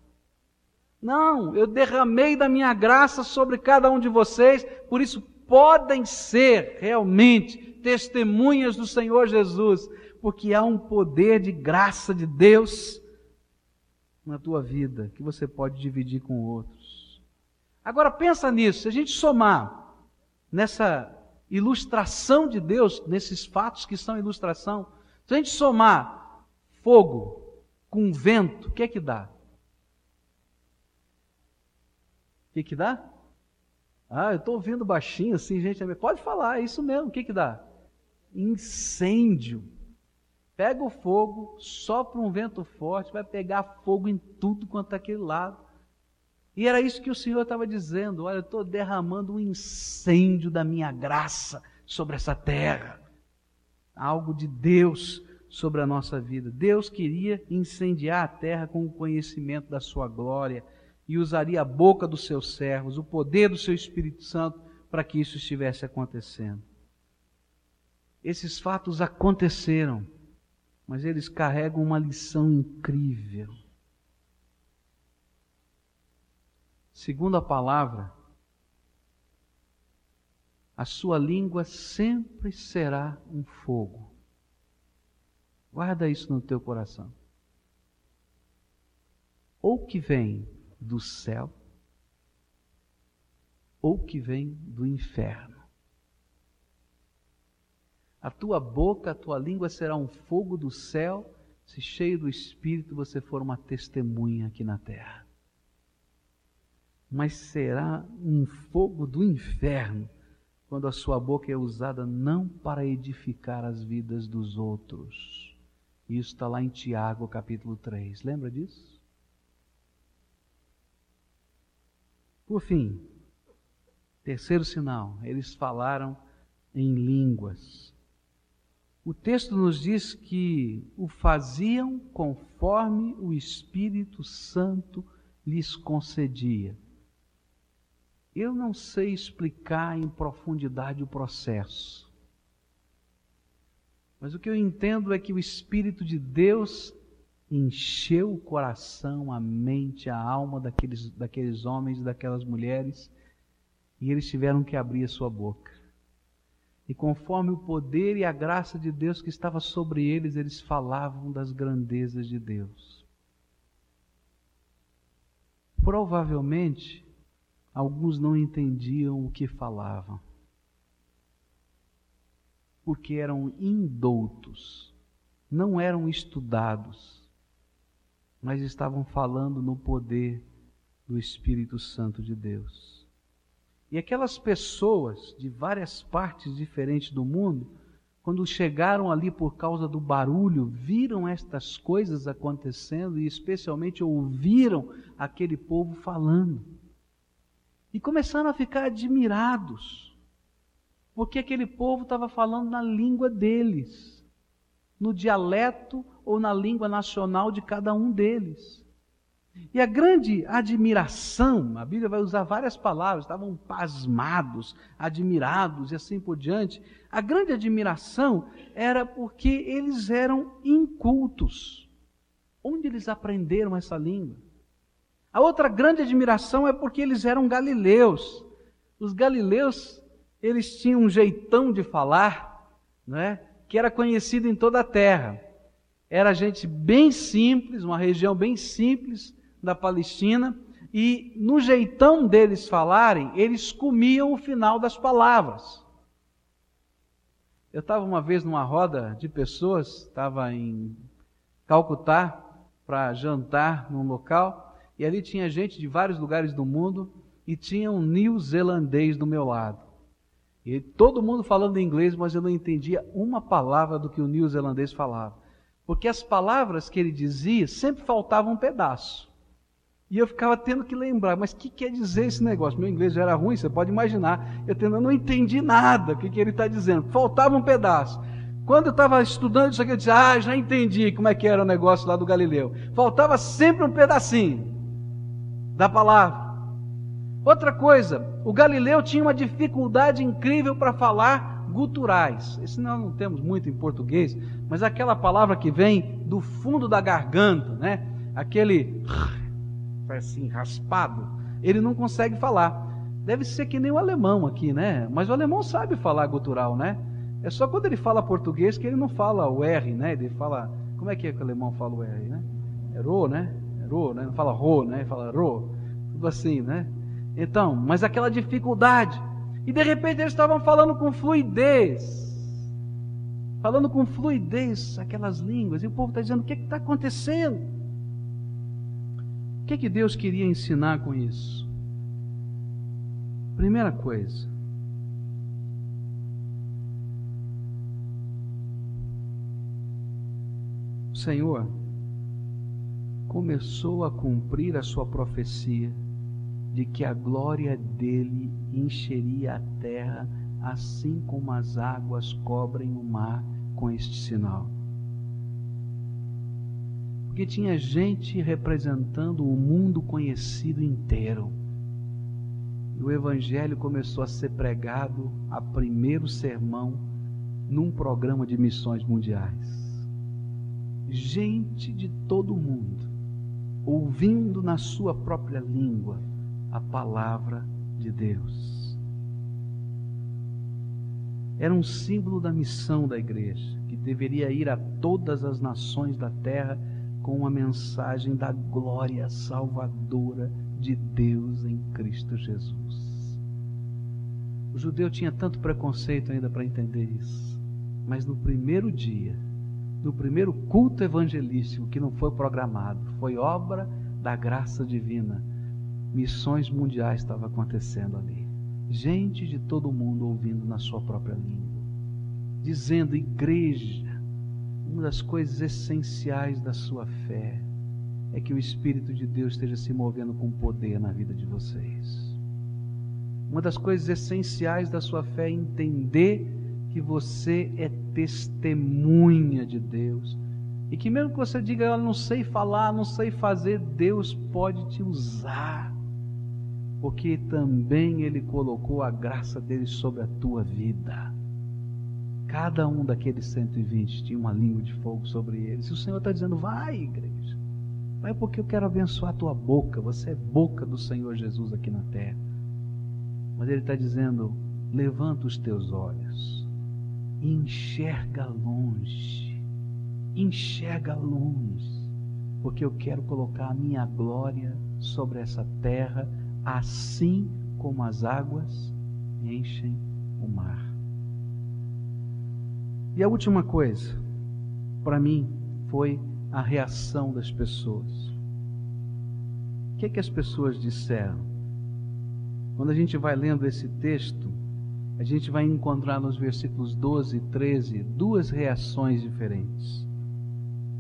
Não, eu derramei da minha graça sobre cada um de vocês, por isso podem ser realmente testemunhas do Senhor Jesus, porque há um poder de graça de Deus na tua vida que você pode dividir com outros. Agora pensa nisso, se a gente somar nessa ilustração de Deus, nesses fatos que são ilustração, se a gente somar fogo, com vento, o que é que dá? O que é que dá? Ah, eu estou ouvindo baixinho assim, gente. Pode falar, é isso mesmo. O que é que dá? Incêndio. Pega o fogo, sopra um vento forte, vai pegar fogo em tudo quanto é aquele lado. E era isso que o Senhor estava dizendo: olha, eu estou derramando um incêndio da minha graça sobre essa terra. Algo de Deus sobre a nossa vida. Deus queria incendiar a terra com o conhecimento da sua glória e usaria a boca dos seus servos, o poder do seu Espírito Santo para que isso estivesse acontecendo. Esses fatos aconteceram, mas eles carregam uma lição incrível. Segundo a palavra, a sua língua sempre será um fogo Guarda isso no teu coração. Ou que vem do céu, ou que vem do inferno. A tua boca, a tua língua será um fogo do céu, se cheio do Espírito você for uma testemunha aqui na terra. Mas será um fogo do inferno quando a sua boca é usada não para edificar as vidas dos outros isso está lá em Tiago, capítulo 3. Lembra disso? Por fim, terceiro sinal, eles falaram em línguas. O texto nos diz que o faziam conforme o Espírito Santo lhes concedia. Eu não sei explicar em profundidade o processo. Mas o que eu entendo é que o Espírito de Deus encheu o coração, a mente, a alma daqueles, daqueles homens e daquelas mulheres, e eles tiveram que abrir a sua boca. E conforme o poder e a graça de Deus que estava sobre eles, eles falavam das grandezas de Deus. Provavelmente, alguns não entendiam o que falavam porque eram indoutos, não eram estudados, mas estavam falando no poder do Espírito Santo de Deus. E aquelas pessoas de várias partes diferentes do mundo, quando chegaram ali por causa do barulho, viram estas coisas acontecendo e especialmente ouviram aquele povo falando. E começaram a ficar admirados porque aquele povo estava falando na língua deles, no dialeto ou na língua nacional de cada um deles. E a grande admiração, a Bíblia vai usar várias palavras, estavam pasmados, admirados e assim por diante. A grande admiração era porque eles eram incultos. Onde eles aprenderam essa língua? A outra grande admiração é porque eles eram galileus. Os galileus eles tinham um jeitão de falar, né, que era conhecido em toda a terra. Era gente bem simples, uma região bem simples da Palestina, e no jeitão deles falarem, eles comiam o final das palavras. Eu estava uma vez numa roda de pessoas, estava em Calcutá para jantar num local, e ali tinha gente de vários lugares do mundo e tinha um neozelandês do meu lado. E todo mundo falando inglês, mas eu não entendia uma palavra do que o neozelandês falava. Porque as palavras que ele dizia sempre faltava um pedaço. E eu ficava tendo que lembrar, mas o que quer dizer esse negócio? Meu inglês já era ruim, você pode imaginar. Eu, tendo, eu não entendi nada o que, que ele está dizendo. Faltava um pedaço. Quando eu estava estudando isso aqui, eu disse, ah, já entendi como é que era o negócio lá do Galileu. Faltava sempre um pedacinho da palavra. Outra coisa, o Galileu tinha uma dificuldade incrível para falar guturais. Esse nós não temos muito em português, mas aquela palavra que vem do fundo da garganta, né? Aquele assim raspado, ele não consegue falar. Deve ser que nem o alemão aqui, né? Mas o alemão sabe falar gutural, né? É só quando ele fala português que ele não fala o R, né? Ele fala, como é que é que o alemão fala o R, né? É né? Ro, né? Não fala ro, né? Fala ro. Tudo assim, né? Então, mas aquela dificuldade. E de repente eles estavam falando com fluidez. Falando com fluidez aquelas línguas. E o povo está dizendo: o que é está acontecendo? O que, é que Deus queria ensinar com isso? Primeira coisa. Senhor começou a cumprir a sua profecia de que a glória dele encheria a terra, assim como as águas cobrem o mar com este sinal. Porque tinha gente representando o mundo conhecido inteiro. E o evangelho começou a ser pregado a primeiro sermão num programa de missões mundiais. Gente de todo mundo, ouvindo na sua própria língua a palavra de Deus. Era um símbolo da missão da igreja, que deveria ir a todas as nações da terra com uma mensagem da glória salvadora de Deus em Cristo Jesus. O judeu tinha tanto preconceito ainda para entender isso, mas no primeiro dia, no primeiro culto evangelístico que não foi programado, foi obra da graça divina missões mundiais estavam acontecendo ali. Gente de todo mundo ouvindo na sua própria língua, dizendo: igreja, uma das coisas essenciais da sua fé é que o Espírito de Deus esteja se movendo com poder na vida de vocês. Uma das coisas essenciais da sua fé é entender que você é testemunha de Deus. E que mesmo que você diga, eu não sei falar, não sei fazer, Deus pode te usar porque também Ele colocou a graça dele sobre a tua vida. Cada um daqueles 120 tinha uma língua de fogo sobre eles. E o Senhor está dizendo: vai, igreja, vai porque eu quero abençoar a tua boca. Você é boca do Senhor Jesus aqui na terra. Mas Ele está dizendo: levanta os teus olhos enxerga longe, enxerga longe, porque eu quero colocar a minha glória sobre essa terra assim como as águas enchem o mar. E a última coisa, para mim, foi a reação das pessoas. O que, é que as pessoas disseram? Quando a gente vai lendo esse texto, a gente vai encontrar nos versículos 12 e 13 duas reações diferentes.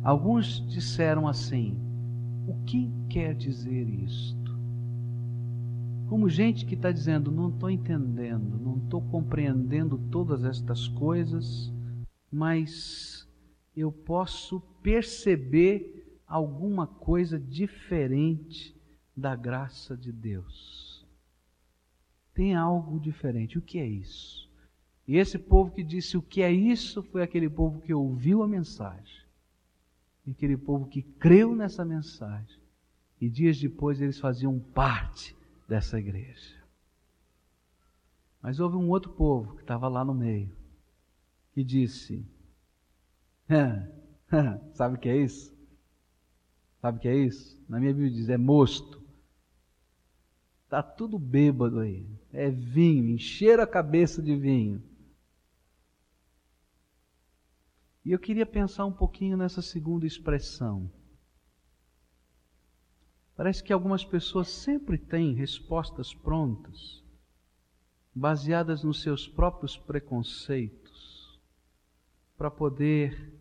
Alguns disseram assim: O que quer dizer isto? como gente que está dizendo: não estou entendendo, não estou compreendendo todas estas coisas, mas eu posso perceber alguma coisa diferente da graça de Deus. Tem algo diferente. O que é isso? E esse povo que disse o que é isso foi aquele povo que ouviu a mensagem. E aquele povo que creu nessa mensagem. E dias depois eles faziam parte dessa igreja. Mas houve um outro povo que estava lá no meio, que disse: Sabe o que é isso? Sabe o que é isso? Na minha Bíblia diz: é mosto. Está tudo bêbado aí. É vinho, encher a cabeça de vinho. E eu queria pensar um pouquinho nessa segunda expressão. Parece que algumas pessoas sempre têm respostas prontas, baseadas nos seus próprios preconceitos, para poder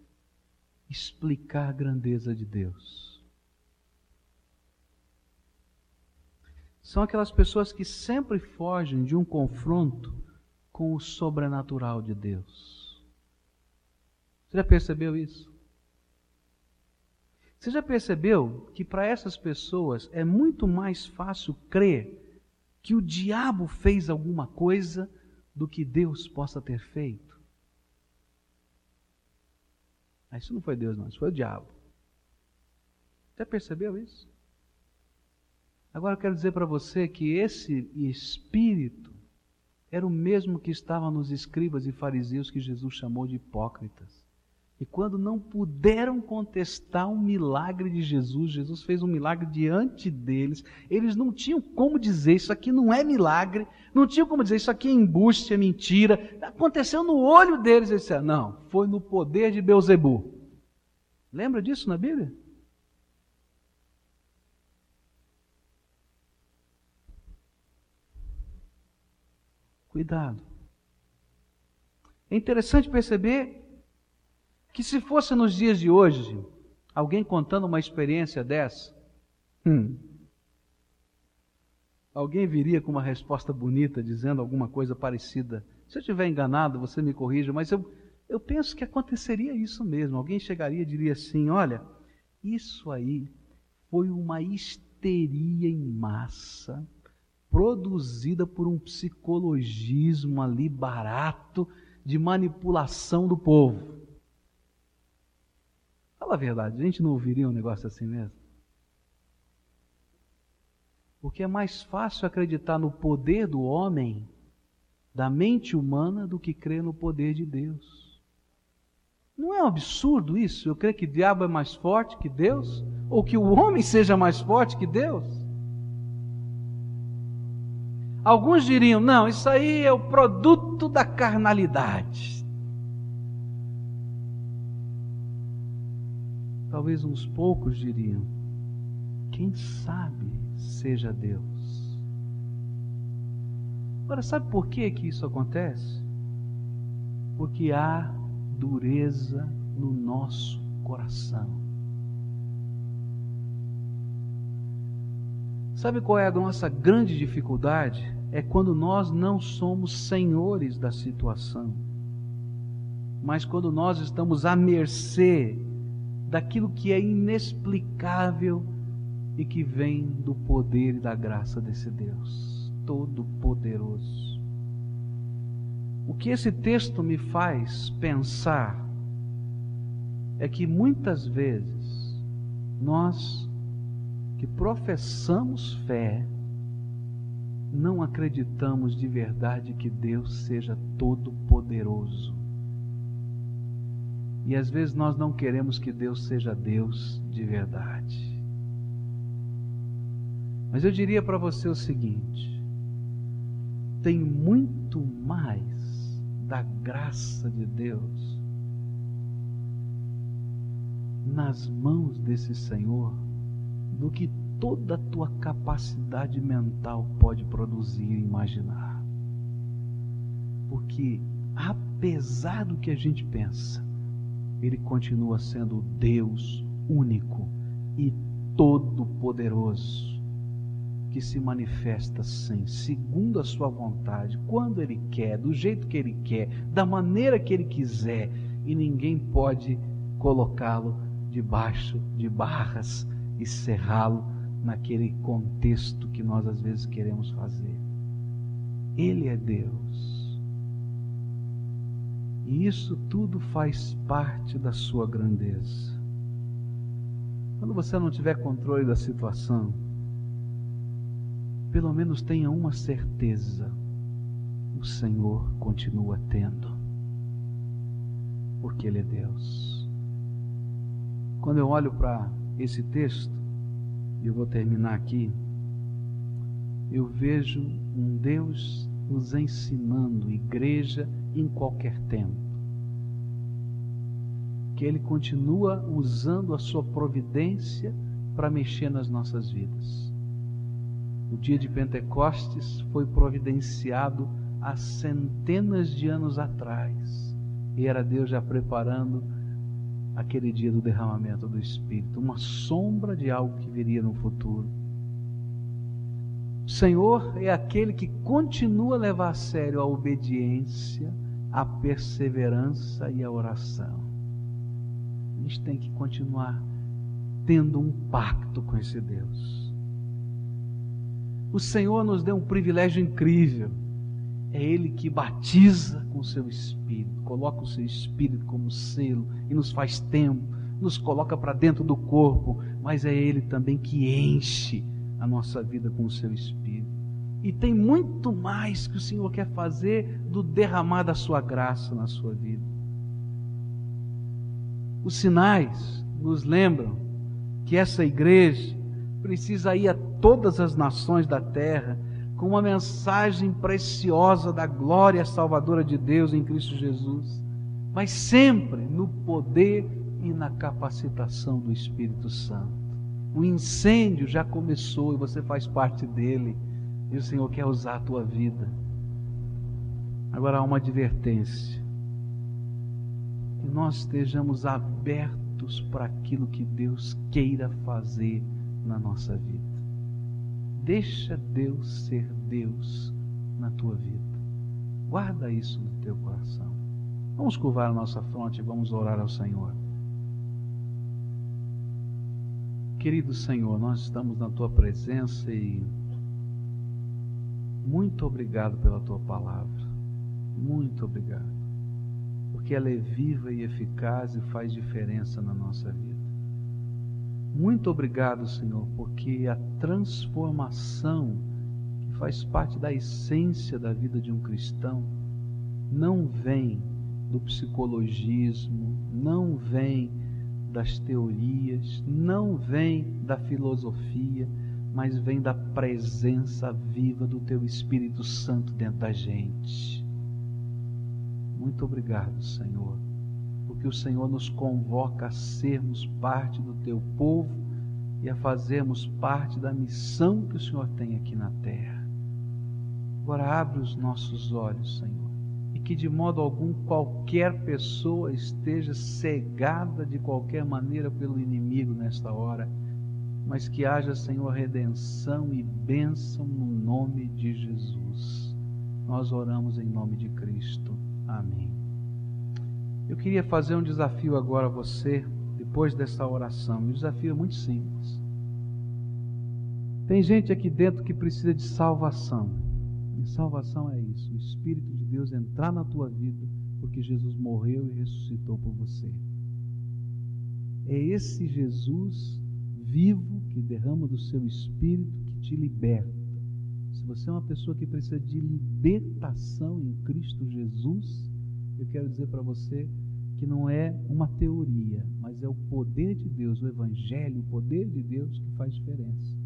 explicar a grandeza de Deus. São aquelas pessoas que sempre fogem de um confronto com o sobrenatural de Deus. Você já percebeu isso? Você já percebeu que para essas pessoas é muito mais fácil crer que o diabo fez alguma coisa do que Deus possa ter feito? Mas isso não foi Deus, não, isso foi o diabo. Já percebeu isso? Agora eu quero dizer para você que esse espírito era o mesmo que estava nos escribas e fariseus que Jesus chamou de hipócritas. E quando não puderam contestar um milagre de Jesus, Jesus fez um milagre diante deles, eles não tinham como dizer isso aqui não é milagre, não tinham como dizer isso aqui é embuste, é mentira. Aconteceu no olho deles, eles disseram, não, foi no poder de Beuzebu. Lembra disso na Bíblia? Cuidado. É interessante perceber que se fosse nos dias de hoje, alguém contando uma experiência dessa, hum, alguém viria com uma resposta bonita, dizendo alguma coisa parecida. Se eu estiver enganado, você me corrija, mas eu, eu penso que aconteceria isso mesmo. Alguém chegaria e diria assim: olha, isso aí foi uma histeria em massa produzida por um psicologismo ali barato de manipulação do povo. Fala a verdade, a gente não ouviria um negócio assim mesmo? Porque é mais fácil acreditar no poder do homem, da mente humana, do que crer no poder de Deus. Não é um absurdo isso? Eu creio que o diabo é mais forte que Deus? Ou que o homem seja mais forte que Deus? Alguns diriam: não, isso aí é o produto da carnalidade. Talvez uns poucos diriam: quem sabe seja Deus. Agora, sabe por que, que isso acontece? Porque há dureza no nosso coração. Sabe qual é a nossa grande dificuldade? É quando nós não somos senhores da situação, mas quando nós estamos à mercê daquilo que é inexplicável e que vem do poder e da graça desse Deus Todo-Poderoso. O que esse texto me faz pensar é que muitas vezes nós que professamos fé, não acreditamos de verdade que Deus seja todo-poderoso. E às vezes nós não queremos que Deus seja Deus de verdade. Mas eu diria para você o seguinte: tem muito mais da graça de Deus nas mãos desse Senhor do que toda a tua capacidade mental pode produzir e imaginar. Porque, apesar do que a gente pensa, Ele continua sendo Deus único e todo-poderoso, que se manifesta sim, segundo a Sua vontade, quando Ele quer, do jeito que Ele quer, da maneira que Ele quiser, e ninguém pode colocá-lo debaixo de barras e cerrá-lo naquele contexto que nós às vezes queremos fazer. Ele é Deus. E isso tudo faz parte da sua grandeza. Quando você não tiver controle da situação, pelo menos tenha uma certeza: o Senhor continua tendo, porque Ele é Deus. Quando eu olho para esse texto, eu vou terminar aqui, eu vejo um Deus nos ensinando, igreja em qualquer tempo. Que Ele continua usando a sua providência para mexer nas nossas vidas. O dia de Pentecostes foi providenciado há centenas de anos atrás. E era Deus já preparando aquele dia do derramamento do Espírito, uma sombra de algo que viria no futuro. O Senhor é aquele que continua a levar a sério a obediência, a perseverança e a oração. A gente tem que continuar tendo um pacto com esse Deus. O Senhor nos deu um privilégio incrível é Ele que batiza com o seu Espírito, coloca o seu Espírito como selo e nos faz tempo, nos coloca para dentro do corpo, mas é Ele também que enche a nossa vida com o seu Espírito. E tem muito mais que o Senhor quer fazer do derramar da sua graça na sua vida. Os sinais nos lembram que essa igreja precisa ir a todas as nações da terra com uma mensagem preciosa da glória salvadora de Deus em Cristo Jesus, mas sempre no poder e na capacitação do Espírito Santo. O incêndio já começou e você faz parte dele, e o Senhor quer usar a tua vida. Agora há uma advertência: que nós estejamos abertos para aquilo que Deus queira fazer na nossa vida. Deixa Deus ser Deus na tua vida. Guarda isso no teu coração. Vamos curvar a nossa fronte e vamos orar ao Senhor. Querido Senhor, nós estamos na tua presença e muito obrigado pela tua palavra. Muito obrigado. Porque ela é viva e eficaz e faz diferença na nossa vida. Muito obrigado, Senhor, porque a transformação que faz parte da essência da vida de um cristão não vem do psicologismo, não vem das teorias, não vem da filosofia, mas vem da presença viva do Teu Espírito Santo dentro da gente. Muito obrigado, Senhor porque o Senhor nos convoca a sermos parte do teu povo e a fazermos parte da missão que o Senhor tem aqui na terra. Agora abre os nossos olhos, Senhor, e que de modo algum qualquer pessoa esteja cegada de qualquer maneira pelo inimigo nesta hora, mas que haja, Senhor, redenção e bênção no nome de Jesus. Nós oramos em nome de Cristo. Amém. Eu queria fazer um desafio agora a você, depois dessa oração. Um desafio muito simples. Tem gente aqui dentro que precisa de salvação. E salvação é isso: o Espírito de Deus entrar na tua vida, porque Jesus morreu e ressuscitou por você. É esse Jesus vivo que derrama do seu Espírito que te liberta. Se você é uma pessoa que precisa de libertação em Cristo Jesus, eu quero dizer para você que não é uma teoria, mas é o poder de Deus, o Evangelho, o poder de Deus que faz diferença.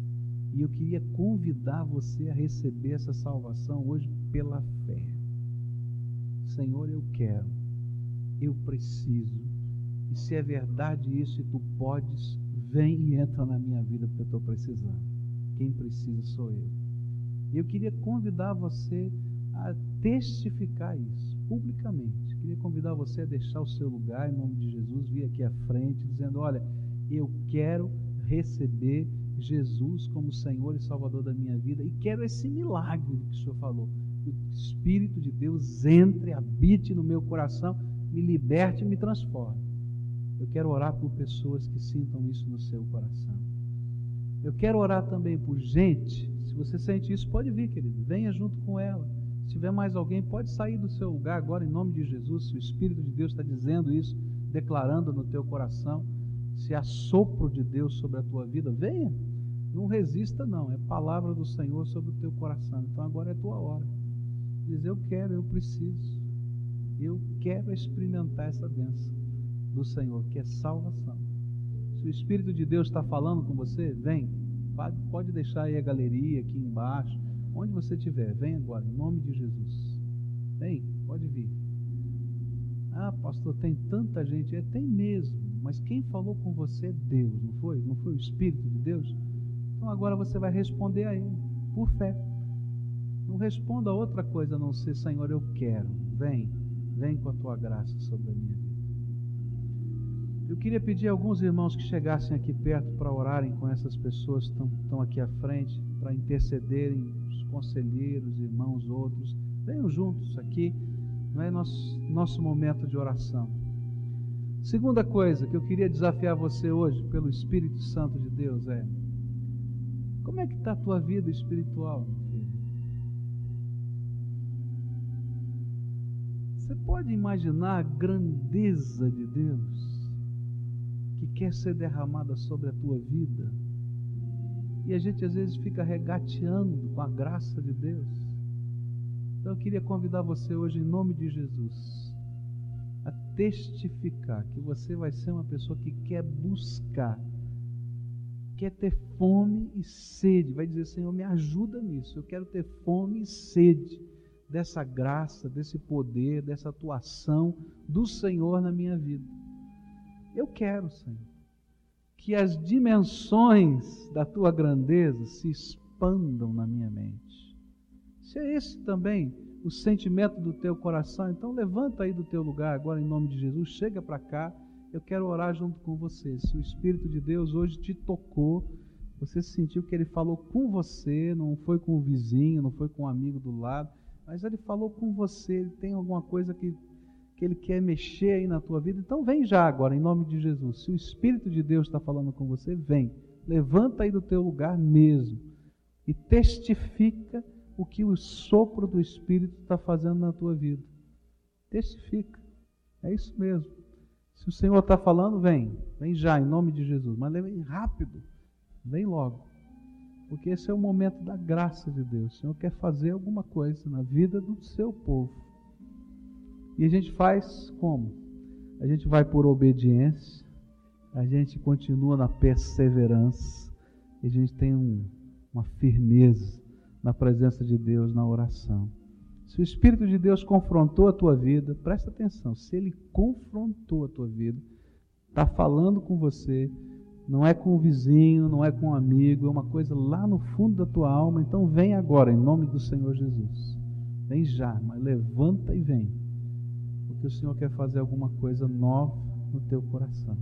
E eu queria convidar você a receber essa salvação hoje pela fé. Senhor, eu quero, eu preciso. E se é verdade isso e tu podes, vem e entra na minha vida porque eu estou precisando. Quem precisa sou eu. E eu queria convidar você a testificar isso publicamente. Queria convidar você a deixar o seu lugar em nome de Jesus, vir aqui à frente, dizendo: Olha, eu quero receber Jesus como Senhor e Salvador da minha vida e quero esse milagre que o Senhor falou. Que o Espírito de Deus entre, habite no meu coração, me liberte e me transforme. Eu quero orar por pessoas que sintam isso no seu coração. Eu quero orar também por gente. Se você sente isso, pode vir, querido. Venha junto com ela se tiver mais alguém, pode sair do seu lugar agora em nome de Jesus. Se o Espírito de Deus está dizendo isso, declarando no teu coração, se há sopro de Deus sobre a tua vida, venha. Não resista, não. É palavra do Senhor sobre o teu coração. Então agora é a tua hora. Diz: Eu quero, eu preciso. Eu quero experimentar essa bênção do Senhor, que é salvação. Se o Espírito de Deus está falando com você, vem. Pode deixar aí a galeria aqui embaixo. Onde você estiver, vem agora, em nome de Jesus. Vem, pode vir. Ah, pastor, tem tanta gente. É, tem mesmo. Mas quem falou com você é Deus, não foi? Não foi o Espírito de Deus? Então agora você vai responder a Ele, por fé. Não responda a outra coisa a não ser, Senhor, eu quero. Vem, vem com a tua graça sobre a minha vida. Eu queria pedir a alguns irmãos que chegassem aqui perto para orarem com essas pessoas que estão aqui à frente, para intercederem, conselheiros, irmãos, outros. Venham juntos aqui, não é nosso, nosso momento de oração. Segunda coisa que eu queria desafiar você hoje, pelo Espírito Santo de Deus, é: como é que está a tua vida espiritual, meu filho? Você pode imaginar a grandeza de Deus? que quer ser derramada sobre a tua vida. E a gente às vezes fica regateando com a graça de Deus. Então eu queria convidar você hoje, em nome de Jesus, a testificar que você vai ser uma pessoa que quer buscar, quer ter fome e sede. Vai dizer, Senhor, me ajuda nisso. Eu quero ter fome e sede dessa graça, desse poder, dessa atuação do Senhor na minha vida. Eu quero, Senhor, que as dimensões da tua grandeza se expandam na minha mente. Se é esse também o sentimento do teu coração, então levanta aí do teu lugar agora em nome de Jesus, chega para cá. Eu quero orar junto com você. Se o Espírito de Deus hoje te tocou, você sentiu que ele falou com você, não foi com o vizinho, não foi com o amigo do lado, mas ele falou com você, ele tem alguma coisa que que Ele quer mexer aí na tua vida. Então vem já agora, em nome de Jesus. Se o Espírito de Deus está falando com você, vem. Levanta aí do teu lugar mesmo e testifica o que o sopro do Espírito está fazendo na tua vida. Testifica. É isso mesmo. Se o Senhor está falando, vem. Vem já, em nome de Jesus. Mas vem rápido. Vem logo. Porque esse é o momento da graça de Deus. O Senhor quer fazer alguma coisa na vida do seu povo. E a gente faz como? A gente vai por obediência, a gente continua na perseverança, e a gente tem um, uma firmeza na presença de Deus na oração. Se o Espírito de Deus confrontou a tua vida, presta atenção, se ele confrontou a tua vida, está falando com você, não é com o vizinho, não é com um amigo, é uma coisa lá no fundo da tua alma, então vem agora, em nome do Senhor Jesus. Vem já, mas levanta e vem que o Senhor quer fazer alguma coisa nova no teu coração.